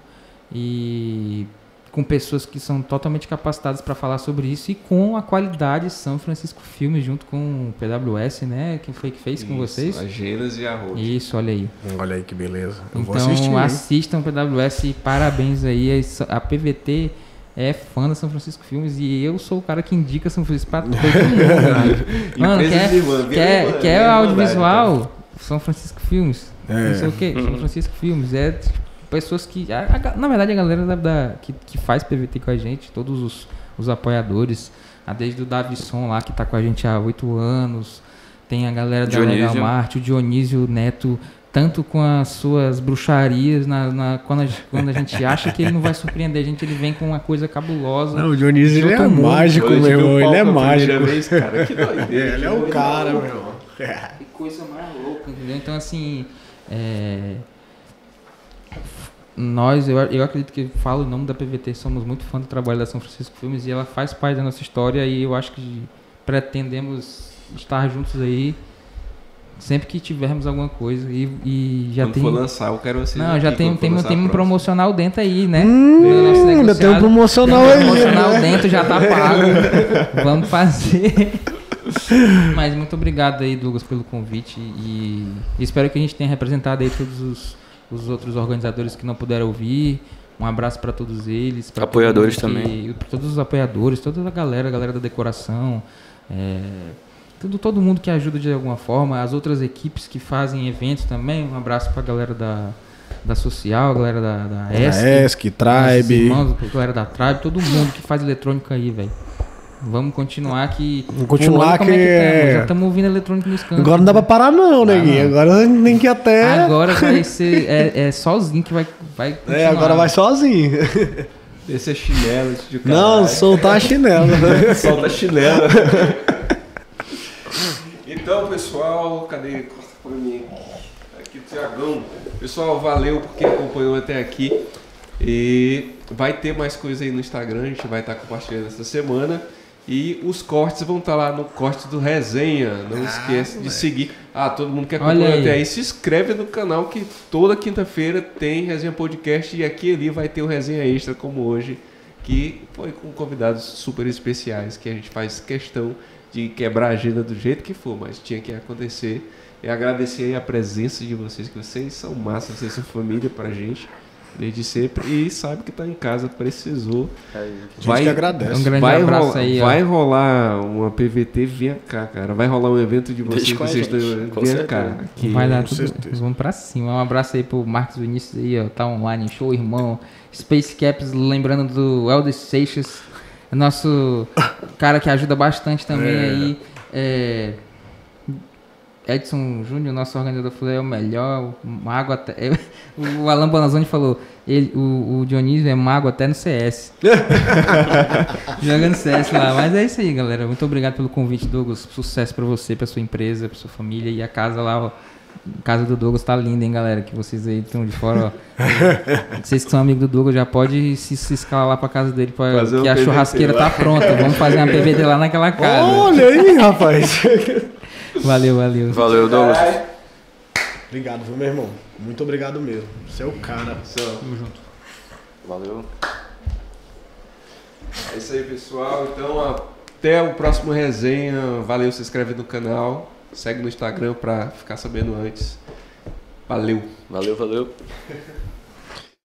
e com pessoas que são totalmente capacitadas para falar sobre isso e com a qualidade São Francisco Filmes junto com o PWS, né? Quem foi que fez com Isso, vocês? A Gênesis e a Road. Isso, olha aí. Olha aí que beleza. Eu vou Então assistir. assistam o PWS e parabéns aí. A PVT é fã da São Francisco Filmes e eu sou o cara que indica São Francisco pra todo mundo. Mano, quer, irmã, quer, irmã, quer audiovisual? São Francisco Filmes. É. Não sei o que, São Francisco Filmes. É tipo, pessoas que. a- a na verdade, a galera da, da- que, que faz PVT com a gente, todos os, os apoiadores, a desde o Davison lá, que tá com a gente há oito anos. Tem a galera da Dionísio. Legal Marte, o Dionísio Neto, tanto com as suas bruxarias, na, na- quando, a, gente- quando a gente acha que ele não vai surpreender a gente, ele vem com uma coisa cabulosa. Não, o Dionísio ele é mundo. mágico, meu irmão. Ele é mágico. Vez, cara, que doideira. Ele é o cara, meu irmão. Que coisa mais louca, entendeu? Então, assim, é, nós, eu, eu acredito que falo em nome da PVT, somos muito fã do trabalho da São Francisco Filmes e ela faz parte da nossa história e eu acho que pretendemos estar juntos aí sempre que tivermos alguma coisa e, e já Quando tem... for lançar, eu quero vocês Não, já aqui, tem, tem, lançar tem um promocional dentro aí, né? Hum, ainda tem um promocional Tem um aí. promocional né? dentro, já tá pago. Vamos fazer. Mas muito obrigado aí, Douglas, pelo convite. E espero que a gente tenha representado aí todos os, os outros organizadores que não puderam ouvir. Um abraço para todos eles. Apoiadores mundo que- também. pra todos os apoiadores, toda a galera, a galera da decoração. é, tudo, todo mundo que ajuda de alguma forma. As outras equipes que fazem eventos também. Um abraço para a galera da, da Social, a galera da, da ESC. Esk, Nossos Tribe. Irmãos, a galera da Tribe, todo mundo que faz eletrônica aí, velho. Vamos continuar que. Vamos continuar como é que- tamo, Já estamos ouvindo eletrônica nos cantos. Agora não dá pra parar, não, neguinho. não. Agora tem que até. Agora vai ser. É, é sozinho que vai. vai É, agora vai sozinho. Esse é chinelo, esse de Não, soltar a chinela. Solta a chinela. então, pessoal, cadê? Corta pra mim. Aqui o Tiagão. Pessoal, valeu porque acompanhou até aqui. E vai ter mais coisa aí no Instagram, a gente vai estar compartilhando essa semana. E os cortes vão estar lá no corte do Resenha. Não esquece de seguir. Ah, todo mundo que aí. até aí, se inscreve no canal que toda quinta-feira tem Resenha Podcast e aqui ali vai ter o Resenha Extra como hoje, que foi com convidados super especiais que a gente faz questão de quebrar a agenda do jeito que for, mas tinha que acontecer. E agradecer aí a presença de vocês, que vocês são massa, vocês são família pra gente. Desde sempre e sabe que tá em casa, precisou. A gente que agradece. Um grande vai abraço rolar, aí, ó. vai rolar uma PVT, vem cá, cara. Vai rolar um evento de vocês, Deixa vocês estão- vem cá. Que Vai dar com tudo. Vamos pra cima. Um abraço aí pro Marcos Vinícius aí, ó. Tá online, show, irmão. Space Caps, lembrando do Elder Seixas, nosso cara que ajuda bastante também É. aí. É, Edson Júnior, nosso organizador, falou: é o melhor, o mago até. o Alan Bonazzoni falou: ele, o, o Dionísio é mago até no CS. Jogando CS lá. Mas é isso aí, galera. Muito obrigado pelo convite, Douglas. Sucesso pra você, pra sua empresa, pra sua família. E a casa lá, ó. A casa do Douglas tá linda, hein, galera? Que vocês aí estão de fora, ó. Vocês que são amigos do Douglas já pode se, se escalar lá pra casa dele, pra, que um a PVT churrasqueira lá. tá pronta. Vamos fazer uma PVD lá naquela casa. Olha aí, rapaz. Valeu, valeu. Valeu, Douglas. obrigado, viu, meu irmão? Muito obrigado mesmo. Você é o cara. Tamo junto. Valeu. É isso aí, pessoal. Então, até o próximo resenha. Valeu, se inscreve no canal. Segue no Instagram pra ficar sabendo antes. Valeu. Valeu, valeu.